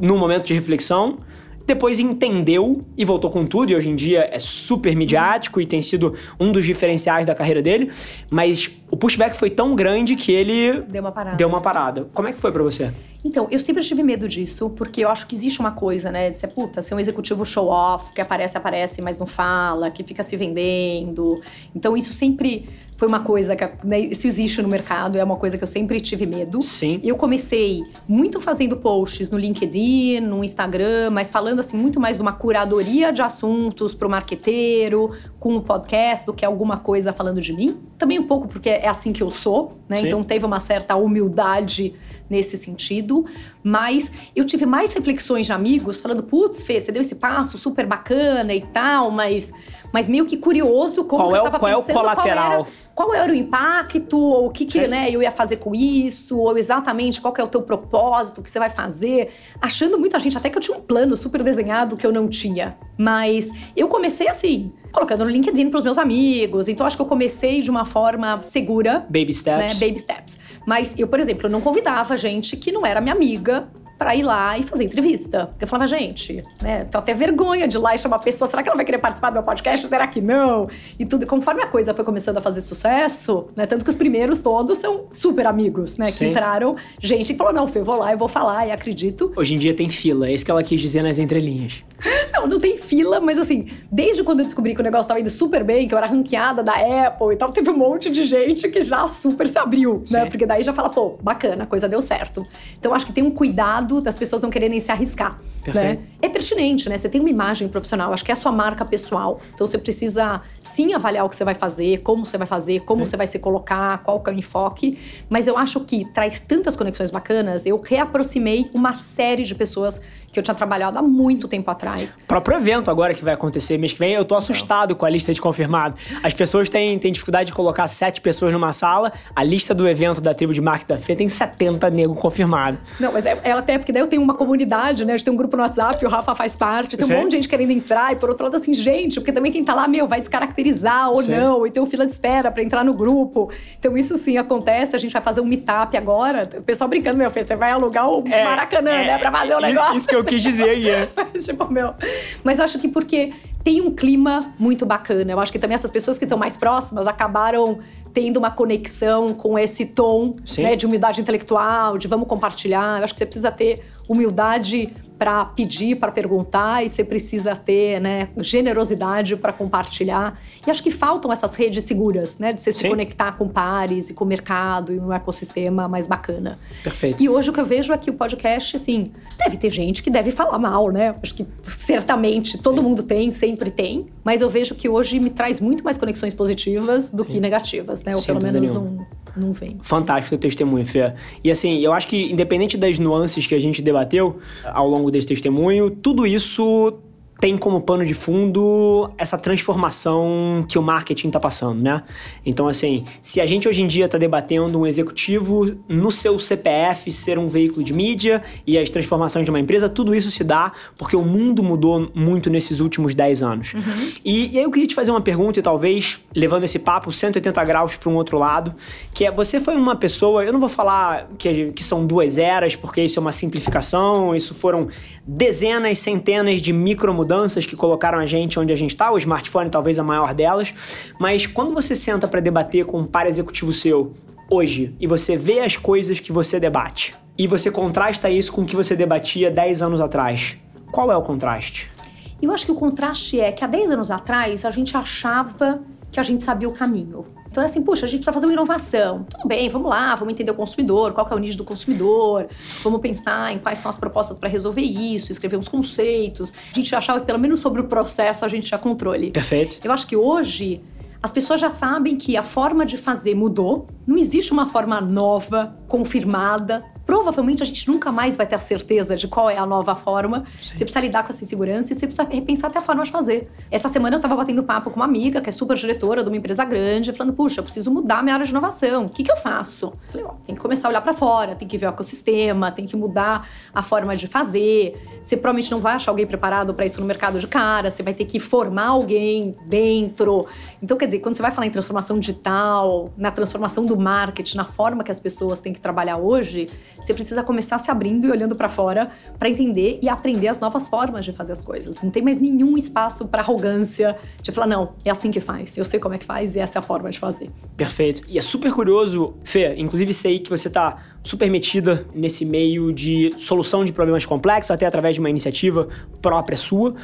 num momento de reflexão, depois entendeu e voltou com tudo, e hoje em dia é super midiático e tem sido um dos diferenciais da carreira dele. Mas o pushback foi tão grande que ele. Deu uma parada. Deu uma parada. Como é que foi para você? Então, eu sempre tive medo disso, porque eu acho que existe uma coisa, né? De ser, puta, ser um executivo show-off, que aparece, aparece, mas não fala, que fica se vendendo. Então, isso sempre foi uma coisa que né, isso existe no mercado, é uma coisa que eu sempre tive medo. Sim. Eu comecei muito fazendo posts no LinkedIn, no Instagram, mas falando assim muito mais de uma curadoria de assuntos para o marqueteiro, com o podcast, do que alguma coisa falando de mim. Também um pouco porque é assim que eu sou, né? Sim. Então teve uma certa humildade nesse sentido. Mas eu tive mais reflexões de amigos falando: putz, Fê, você deu esse passo super bacana e tal, mas, mas meio que curioso como qual é eu tava qual pensando. É o colateral? Qual era, qual era o impacto, ou o que, que é. né, eu ia fazer com isso, ou exatamente qual é o teu propósito, o que você vai fazer. Achando muita gente, até que eu tinha um plano super desenhado que eu não tinha. Mas eu comecei assim colocando no LinkedIn para os meus amigos. Então acho que eu comecei de uma forma segura. Baby steps. Né? Baby steps. Mas eu, por exemplo, não convidava gente que não era minha amiga para ir lá e fazer entrevista. Porque eu falava, gente, né, tô até vergonha de ir lá e chamar a pessoa, será que ela vai querer participar do meu podcast? Será que não? E tudo. E conforme a coisa foi começando a fazer sucesso, né, tanto que os primeiros todos são super amigos, né, Sim. que entraram, gente que falou, não, Fê, eu vou lá, eu vou falar e acredito. Hoje em dia tem fila, é isso que ela quis dizer nas entrelinhas. Não, não tem fila, mas assim, desde quando eu descobri que o negócio tava indo super bem, que eu era ranqueada da Apple e tal, teve um monte de gente que já super se abriu, né? Sim. né? Porque daí já fala, pô, bacana, a coisa deu certo. Então acho que tem um cuidado das pessoas não quererem se arriscar, né? Perfeito. né? É pertinente, né? Você tem uma imagem profissional, acho que é a sua marca pessoal. Então você precisa sim avaliar o que você vai fazer, como você vai fazer, como é. você vai se colocar, qual que é o enfoque. Mas eu acho que traz tantas conexões bacanas, eu reaproximei uma série de pessoas que eu tinha trabalhado há muito tempo atrás. O próprio evento agora que vai acontecer mês que vem, eu tô assustado com a lista de confirmado. As pessoas têm, têm dificuldade de colocar sete pessoas numa sala, a lista do evento da tribo de marketing da Fê tem 70 nego confirmado. Não, mas é, é, até porque daí eu tenho uma comunidade, né? A gente tem um grupo no WhatsApp, o Rafa faz parte, tem um Sim. monte de gente querendo entrar, e por outro lado, assim, gente, porque também quem tá lá, meu, vai descaracterizar ou Sim. não, e tem um fila de espera para entrar no grupo. Então isso sim acontece, a gente vai fazer um meetup agora. O pessoal brincando, meu, Fê, você vai alugar o é, Maracanã, é, né, pra fazer o um negócio. Isso que eu quis dizer aí, é. tipo, meu. Mas acho que porque tem um clima muito bacana. Eu acho que também essas pessoas que estão mais próximas acabaram tendo uma conexão com esse tom né, de humildade intelectual, de vamos compartilhar. Eu acho que você precisa ter humildade para pedir, para perguntar, e você precisa ter né, generosidade para compartilhar. E acho que faltam essas redes seguras, né? De você Sim. se conectar com pares e com o mercado e um ecossistema mais bacana. Perfeito. E hoje o que eu vejo aqui, o podcast, assim, deve ter gente que deve falar mal, né? Acho que certamente todo Sim. mundo tem, sempre tem. Mas eu vejo que hoje me traz muito mais conexões positivas do que negativas, né? Ou Sem pelo menos não, não vem. Fantástico o testemunho, Fê. E assim, eu acho que independente das nuances que a gente debateu ao longo desse testemunho, tudo isso tem como pano de fundo essa transformação que o marketing está passando, né? Então, assim, se a gente hoje em dia está debatendo um executivo no seu CPF ser um veículo de mídia e as transformações de uma empresa, tudo isso se dá porque o mundo mudou muito nesses últimos 10 anos. Uhum. E, e, aí eu queria te fazer uma pergunta e talvez levando esse papo 180 graus para um outro lado, que é você foi uma pessoa, eu não vou falar que, que são duas eras, porque isso é uma simplificação, isso foram dezenas, centenas de micro mudanças que colocaram a gente onde a gente está, o smartphone talvez a maior delas, mas quando você senta para debater com um par executivo seu hoje e você vê as coisas que você debate e você contrasta isso com o que você debatia 10 anos atrás, qual é o contraste? Eu acho que o contraste é que há 10 anos atrás a gente achava que a gente sabia o caminho. Então é assim, puxa, a gente precisa fazer uma inovação. Tudo bem, vamos lá, vamos entender o consumidor, qual é o nicho do consumidor, vamos pensar em quais são as propostas para resolver isso, escrever uns conceitos. A gente achava que pelo menos sobre o processo a gente tinha controle. Perfeito. Eu acho que hoje as pessoas já sabem que a forma de fazer mudou, não existe uma forma nova, confirmada, provavelmente a gente nunca mais vai ter a certeza de qual é a nova forma. Sim. Você precisa lidar com essa insegurança e você precisa repensar até a forma de fazer. Essa semana eu estava batendo papo com uma amiga que é super diretora de uma empresa grande, falando: puxa, eu preciso mudar minha área de inovação. O que, que eu faço? falei: ó, tem que começar a olhar para fora, tem que ver o ecossistema, tem que mudar a forma de fazer. Você provavelmente não vai achar alguém preparado para isso no mercado de cara, você vai ter que formar alguém dentro. Então, quer dizer, quando você vai falar em transformação digital, na transformação do marketing, na forma que as pessoas têm que trabalhar hoje, você precisa começar se abrindo e olhando para fora para entender e aprender as novas formas de fazer as coisas. Não tem mais nenhum espaço para arrogância de falar, não, é assim que faz, eu sei como é que faz e essa é a forma de fazer. Perfeito. E é super curioso, Fê, inclusive sei que você tá super metida nesse meio de solução de problemas complexos, até através de uma iniciativa própria sua.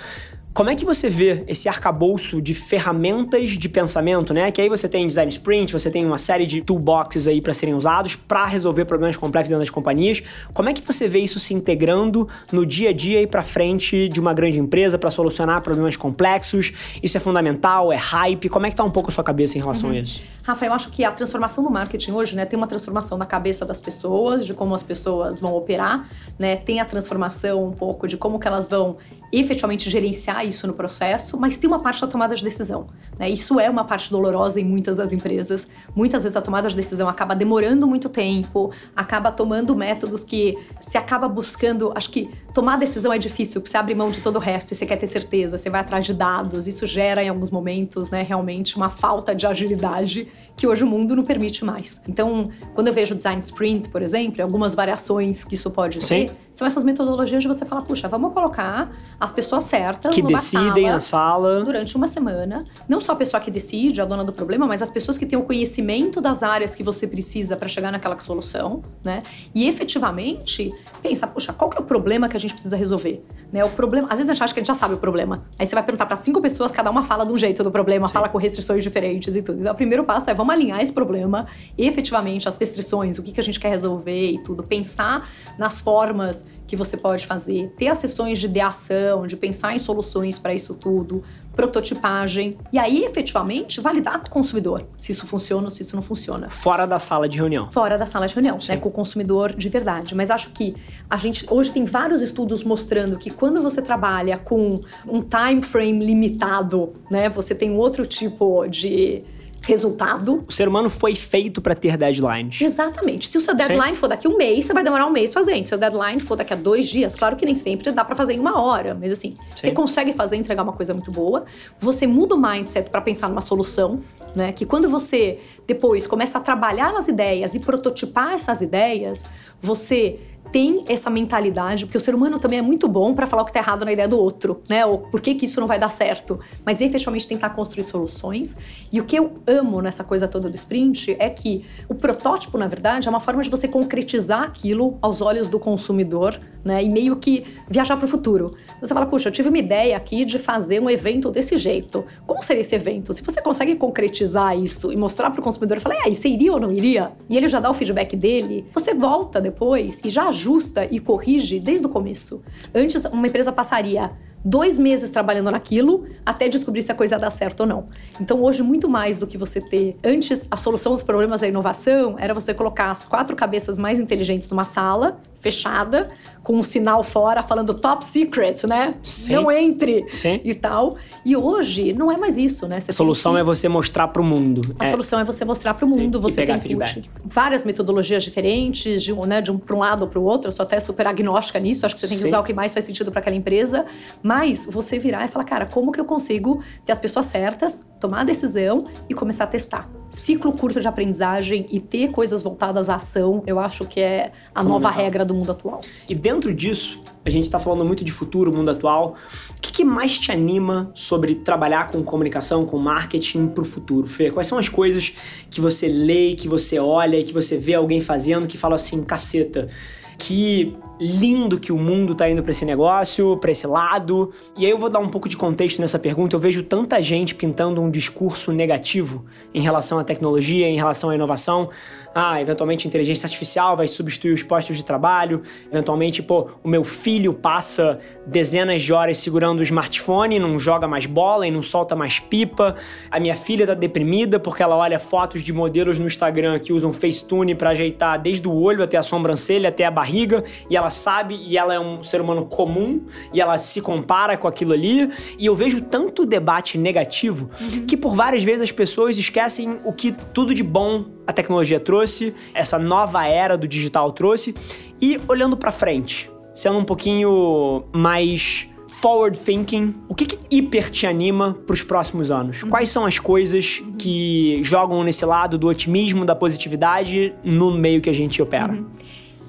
Como é que você vê esse arcabouço de ferramentas de pensamento, né? Que aí você tem design sprint, você tem uma série de toolboxes aí para serem usados para resolver problemas complexos dentro das companhias. Como é que você vê isso se integrando no dia a dia e para frente de uma grande empresa para solucionar problemas complexos? Isso é fundamental? É hype? Como é que tá um pouco a sua cabeça em relação uhum. a isso? Rafa, eu acho que a transformação do marketing hoje, né, tem uma transformação na cabeça das pessoas, de como as pessoas vão operar, né? Tem a transformação um pouco de como que elas vão efetivamente gerenciar isso no processo, mas tem uma parte da tomada de decisão. Né? Isso é uma parte dolorosa em muitas das empresas. Muitas vezes a tomada de decisão acaba demorando muito tempo, acaba tomando métodos que se acaba buscando. Acho que tomar decisão é difícil, porque você abre mão de todo o resto e você quer ter certeza, você vai atrás de dados. Isso gera, em alguns momentos, né, realmente uma falta de agilidade que hoje o mundo não permite mais. Então, quando eu vejo design sprint, por exemplo, algumas variações que isso pode Sim. ter, são essas metodologias de você falar, puxa, vamos colocar as pessoas certas Que decidem sala na sala. durante uma semana. Não só a pessoa que decide, a dona do problema, mas as pessoas que têm o conhecimento das áreas que você precisa para chegar naquela solução, né? E efetivamente pensa, puxa, qual que é o problema que a gente precisa resolver? Né? O problema, às vezes a gente acha que a gente já sabe o problema. Aí você vai perguntar para cinco pessoas, cada uma fala de um jeito do problema, fala com restrições diferentes e tudo. Então, o primeiro passo é vamos alinhar esse problema, efetivamente as restrições, o que, que a gente quer resolver e tudo, pensar nas formas que você pode fazer, ter as sessões de ideação, de pensar em soluções para isso tudo, prototipagem e aí efetivamente validar com o consumidor se isso funciona ou se isso não funciona. Fora da sala de reunião. Fora da sala de reunião, Sim. né, com o consumidor de verdade. Mas acho que a gente hoje tem vários estudos mostrando que quando você trabalha com um time frame limitado, né, você tem um outro tipo de resultado. O ser humano foi feito para ter deadlines. Exatamente. Se o seu deadline for daqui um mês, você vai demorar um mês fazendo. Se o deadline for daqui a dois dias, claro que nem sempre dá pra fazer em uma hora, mas assim, você consegue fazer entregar uma coisa muito boa. Você muda o mindset pra pensar numa solução, né? Que quando você depois começa a trabalhar nas ideias e prototipar essas ideias, você tem essa mentalidade, porque o ser humano também é muito bom pra falar o que tá errado na ideia do outro, né? Ou por que, que isso não vai dar certo. Mas efetivamente tentar construir soluções. E o que eu amo nessa coisa toda do sprint é que o protótipo, na verdade, é uma forma de você concretizar aquilo aos olhos do consumidor, né? E meio que viajar pro futuro. Você fala, puxa, eu tive uma ideia aqui de fazer um evento desse jeito. Como seria esse evento? Se você consegue concretizar isso e mostrar pro consumidor e falar, e aí, você iria ou não iria? E ele já dá o feedback dele, você volta depois e já ajusta e corrige desde o começo. Antes, uma empresa passaria dois meses trabalhando naquilo até descobrir se a coisa dá certo ou não. Então, hoje, muito mais do que você ter. Antes, a solução dos problemas da inovação era você colocar as quatro cabeças mais inteligentes numa sala, fechada, com um sinal fora falando top secret, né? Sim. Não entre Sim. e tal. E hoje, não é mais isso, né? Você A solução é que- você mostrar pro mundo. a É, solução é você mostrar para o mundo, E você pegar tem feedback. várias metodologias diferentes, de um, né, de um para um lado ou para o outro. Eu sou até super agnóstica nisso, acho que você tem que Sim. usar o que mais faz sentido para aquela empresa. Mas você virar e falar, cara, como que eu consigo ter as pessoas certas, tomar a decisão e começar a testar? Ciclo curto de aprendizagem e ter coisas voltadas à ação, eu acho que é a nova regra do mundo atual. E dentro disso, a gente está falando muito de futuro, mundo atual. O que, que mais te anima sobre trabalhar com comunicação, com marketing pro futuro, Fê? Quais são as coisas que você lê, que você olha, que você vê alguém fazendo, que fala assim, caceta, que lindo que o mundo tá indo para esse negócio, para esse lado. E aí eu vou dar um pouco de contexto nessa pergunta. Eu vejo tanta gente pintando um discurso negativo em relação à tecnologia, em relação à inovação. Ah, eventualmente a inteligência artificial vai substituir os postos de trabalho. Eventualmente, pô, o meu filho passa dezenas de horas segurando o smartphone, não joga mais bola e não solta mais pipa. A minha filha tá deprimida porque ela olha fotos de modelos no Instagram que usam Facetune para ajeitar desde o olho até a sobrancelha, até a barriga, e ela sabe e ela é um ser humano comum e ela se compara com aquilo ali. E eu vejo tanto debate negativo que por várias vezes as pessoas esquecem o que tudo de bom a tecnologia trouxe, essa nova era do digital trouxe. E olhando pra frente, sendo um pouquinho mais forward thinking, o que, que hiper te anima pros próximos anos? Quais são as coisas que jogam nesse lado do otimismo, da positividade no meio que a gente opera?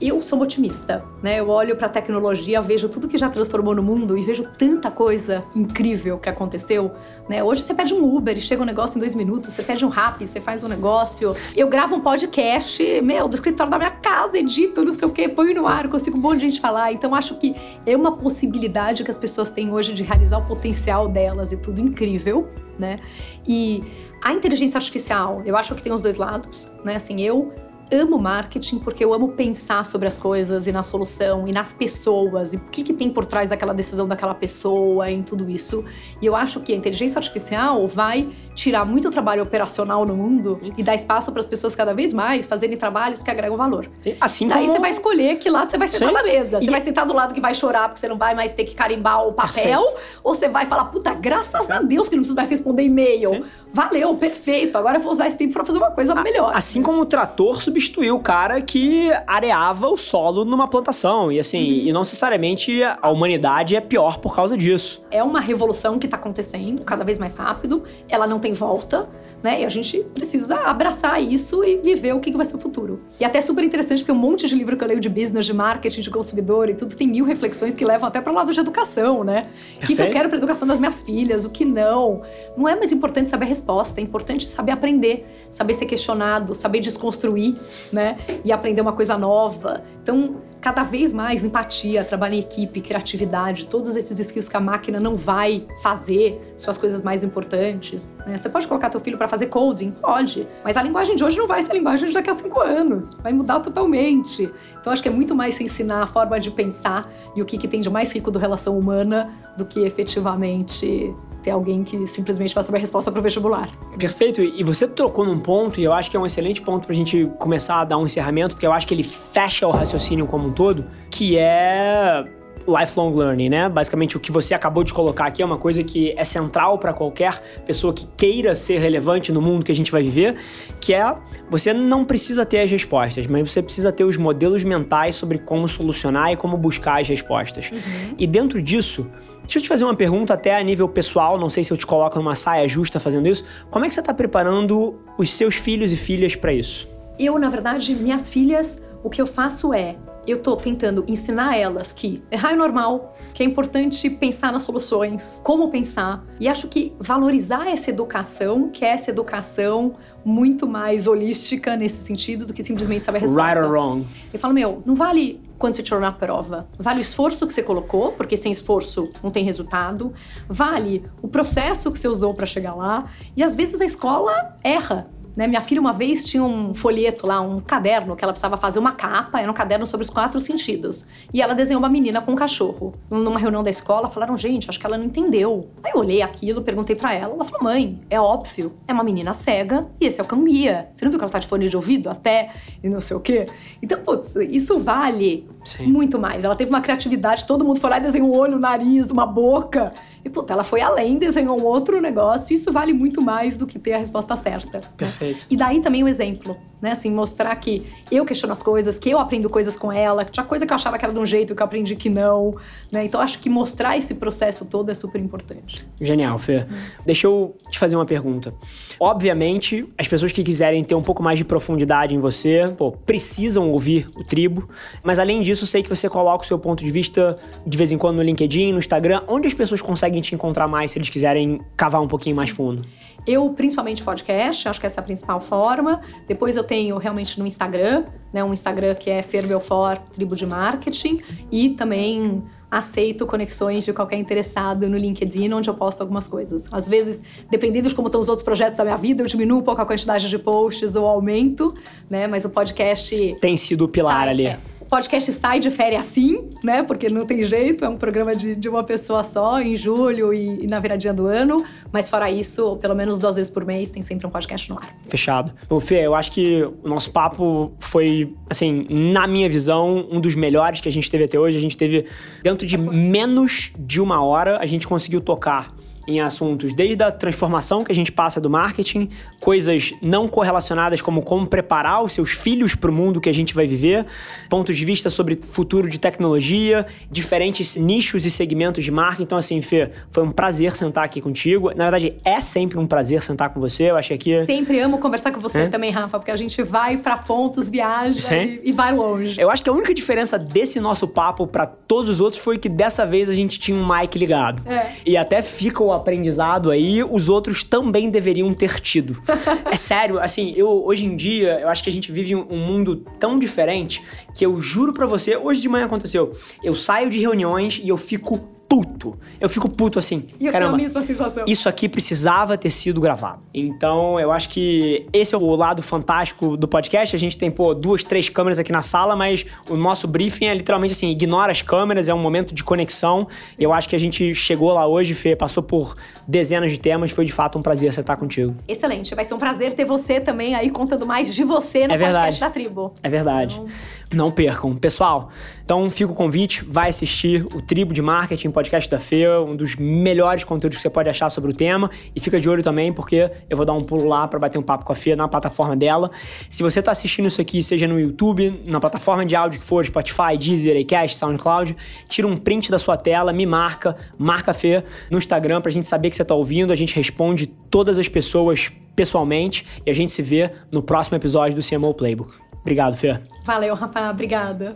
Eu sou otimista, né? Eu olho pra tecnologia, vejo tudo que já transformou no mundo e vejo tanta coisa incrível que aconteceu, né? Hoje você pede um Uber e chega um negócio em dois minutos, você pede um Rappi, você faz um negócio. Eu gravo um podcast, meu, do escritório da minha casa, edito, não sei o quê, ponho no ar, consigo um monte de gente falar. Então acho que é uma possibilidade que as pessoas têm hoje de realizar o potencial delas e tudo incrível, né? E a inteligência artificial, eu acho que tem os dois lados, né? Assim, eu amo marketing porque eu amo pensar sobre as coisas e na solução e nas pessoas e o que, que tem por trás daquela decisão daquela pessoa em tudo isso. E eu acho que a inteligência artificial vai tirar muito trabalho operacional no mundo e dar espaço para as pessoas cada vez mais fazerem trabalhos que agregam valor. Assim Daí como... você vai escolher que lado você vai sentar Sim. na mesa. Você E- vai sentar do lado que vai chorar porque você não vai mais ter que carimbar o papel, ou você vai falar, puta, graças a Deus que não preciso mais responder e-mail. Valeu, perfeito. Agora eu vou usar esse tempo para fazer uma coisa melhor. Assim como o trator substituiu o cara que areava o solo numa plantação. E assim, e não necessariamente a humanidade é pior por causa disso. É uma revolução que está acontecendo cada vez mais rápido, ela não tem volta, né? E a gente precisa abraçar isso e viver o que vai ser o futuro. E até é super interessante, porque um monte de livro que eu leio de business, de marketing, de consumidor e tudo, tem mil reflexões que levam até para o lado de educação, né? O que, que eu quero para educação das minhas filhas, o que não. Não é mais importante saber a resposta, é importante saber aprender, saber ser questionado, saber desconstruir, né? E aprender uma coisa nova. Então, cada vez mais empatia, trabalho em equipe, criatividade, todos esses skills que a máquina não vai fazer, são as coisas mais importantes. né? Você pode colocar teu filho para fazer coding? Pode. Mas a linguagem de hoje não vai ser a linguagem de daqui a cinco anos. Vai mudar totalmente. Então acho que é muito mais se ensinar a forma de pensar e o que, que tem de mais rico do relação humana do que efetivamente ter alguém que simplesmente vai saber a resposta para o vestibular. Perfeito. E você tocou num ponto, e eu acho que é um excelente ponto pra gente começar a dar um encerramento, porque eu acho que ele fecha o raciocínio como um todo, que é lifelong learning, né? Basicamente o que você acabou de colocar aqui é uma coisa que é central para qualquer pessoa que queira ser relevante no mundo que a gente vai viver, que é você não precisa ter as respostas, mas você precisa ter os modelos mentais sobre como solucionar e como buscar as respostas. E dentro disso, Deixa eu te fazer uma pergunta até a nível pessoal, não sei se eu te coloco numa saia justa fazendo isso. Como é que você está preparando os seus filhos e filhas para isso? Eu, na verdade, minhas filhas, o que eu faço é. Eu tô tentando ensinar elas que errar é normal, que é importante pensar nas soluções, como pensar. E acho que valorizar essa educação, que é essa educação muito mais holística nesse sentido do que simplesmente saber a resposta. Right or wrong? Eu falo, meu, não vale quando você tirou na prova. Vale o esforço que você colocou, porque sem esforço não tem resultado. Vale o processo que você usou para chegar lá. E às vezes a escola erra. Né? Minha filha uma vez tinha um folheto lá, um caderno, que ela precisava fazer uma capa, era um caderno sobre os quatro sentidos. E ela desenhou uma menina com um cachorro. Numa reunião da escola, falaram, gente, acho que ela não entendeu. Aí eu olhei aquilo, perguntei para ela, ela falou, mãe, é óbvio, é uma menina cega e esse é o cão guia. Você não viu que ela tá de fone de ouvido até e não sei o quê? Então, putz, isso vale Sim. muito mais. Ela teve uma criatividade, todo mundo foi lá e desenhou um olho, um nariz, uma boca. E, puta, ela foi além, desenhou um outro negócio. Isso vale muito mais do que ter a resposta certa. né? Perfeito. E daí também o exemplo, né? Assim, mostrar que eu questiono as coisas, que eu aprendo coisas com ela, que tinha coisa que eu achava que era de um jeito que eu aprendi que não, né? Então acho que mostrar esse processo todo é super importante. Genial, Fê. Deixa eu te fazer uma pergunta. Obviamente, as pessoas que quiserem ter um pouco mais de profundidade em você, pô, precisam ouvir o Tribo. Mas além disso, sei que você coloca o seu ponto de vista de vez em quando no LinkedIn, no Instagram. Onde as pessoas conseguem te encontrar mais se eles quiserem cavar um pouquinho mais fundo? Eu, principalmente podcast, acho que essa é a principal forma. Depois eu tenho realmente no Instagram, né? Um Instagram que é Fer Belfort, Tribo de Marketing. E também aceito conexões de qualquer interessado no LinkedIn, onde eu posto algumas coisas. Às vezes, dependendo de como estão os outros projetos da minha vida, eu diminuo um pouco a quantidade de posts ou aumento, né? Mas o podcast Tem sido o pilar sai- ali. é, podcast sai de férias assim, né? Porque não tem jeito, é um programa de, de uma pessoa só, em julho e, e na viradinha do ano. Mas fora isso, pelo menos duas vezes por mês, tem sempre um podcast no ar. Fechado. Ô, Fê, eu acho que o nosso papo foi, assim, na minha visão, um dos melhores que a gente teve até hoje. A gente teve, dentro de menos de uma hora, a gente conseguiu tocar em assuntos desde a transformação que a gente passa do marketing, coisas não correlacionadas como como preparar os seus filhos para o mundo que a gente vai viver, pontos de vista sobre futuro de tecnologia, diferentes nichos e segmentos de marca. Então, assim, Fê, foi um prazer sentar aqui contigo. Na verdade, é sempre um prazer sentar com você. Eu achei que Sempre amo conversar com você É? também, Rafa, porque a gente vai pra pontos, viaja e, e vai longe. Eu acho que a única diferença desse nosso papo pra todos os outros foi que dessa vez a gente tinha um mic ligado. É. E até fica o aprendizado aí, os outros também deveriam ter tido. é sério, assim, eu hoje em dia, eu acho que a gente vive um, um mundo tão diferente que eu juro pra você, hoje de manhã aconteceu. Eu saio de reuniões e eu fico puto. Eu fico puto assim. E eu caramba, tenho a mesma sensação. Isso aqui precisava ter sido gravado. Então, eu acho que esse é o lado fantástico do podcast. A gente tem, pô, duas, três câmeras aqui na sala, mas o nosso briefing é literalmente assim: ignora as câmeras, é um momento de conexão. Eu acho que a gente chegou lá hoje, Fê, passou por dezenas de temas. Foi de fato um prazer estar contigo. Excelente. Vai ser um prazer ter você também aí contando mais de você no É podcast da tribo. É verdade. Não percam. Pessoal, então fica o convite, vai assistir o Tribo de Marketing, podcast da Fê, um dos melhores conteúdos que você pode achar sobre o tema. E fica de olho também, porque eu vou dar um pulo lá para bater um papo com a Fê na plataforma dela. Se você tá assistindo isso aqui, seja no YouTube, na plataforma de áudio que for, Spotify, Deezer, Acast, SoundCloud, tira um print da sua tela, me marca, marca a Fê no Instagram pra gente saber que você tá ouvindo. A gente responde todas as pessoas pessoalmente e a gente se vê no próximo episódio do CMO Playbook. Obrigado, Fê. Valeu, Rafa. Obrigada.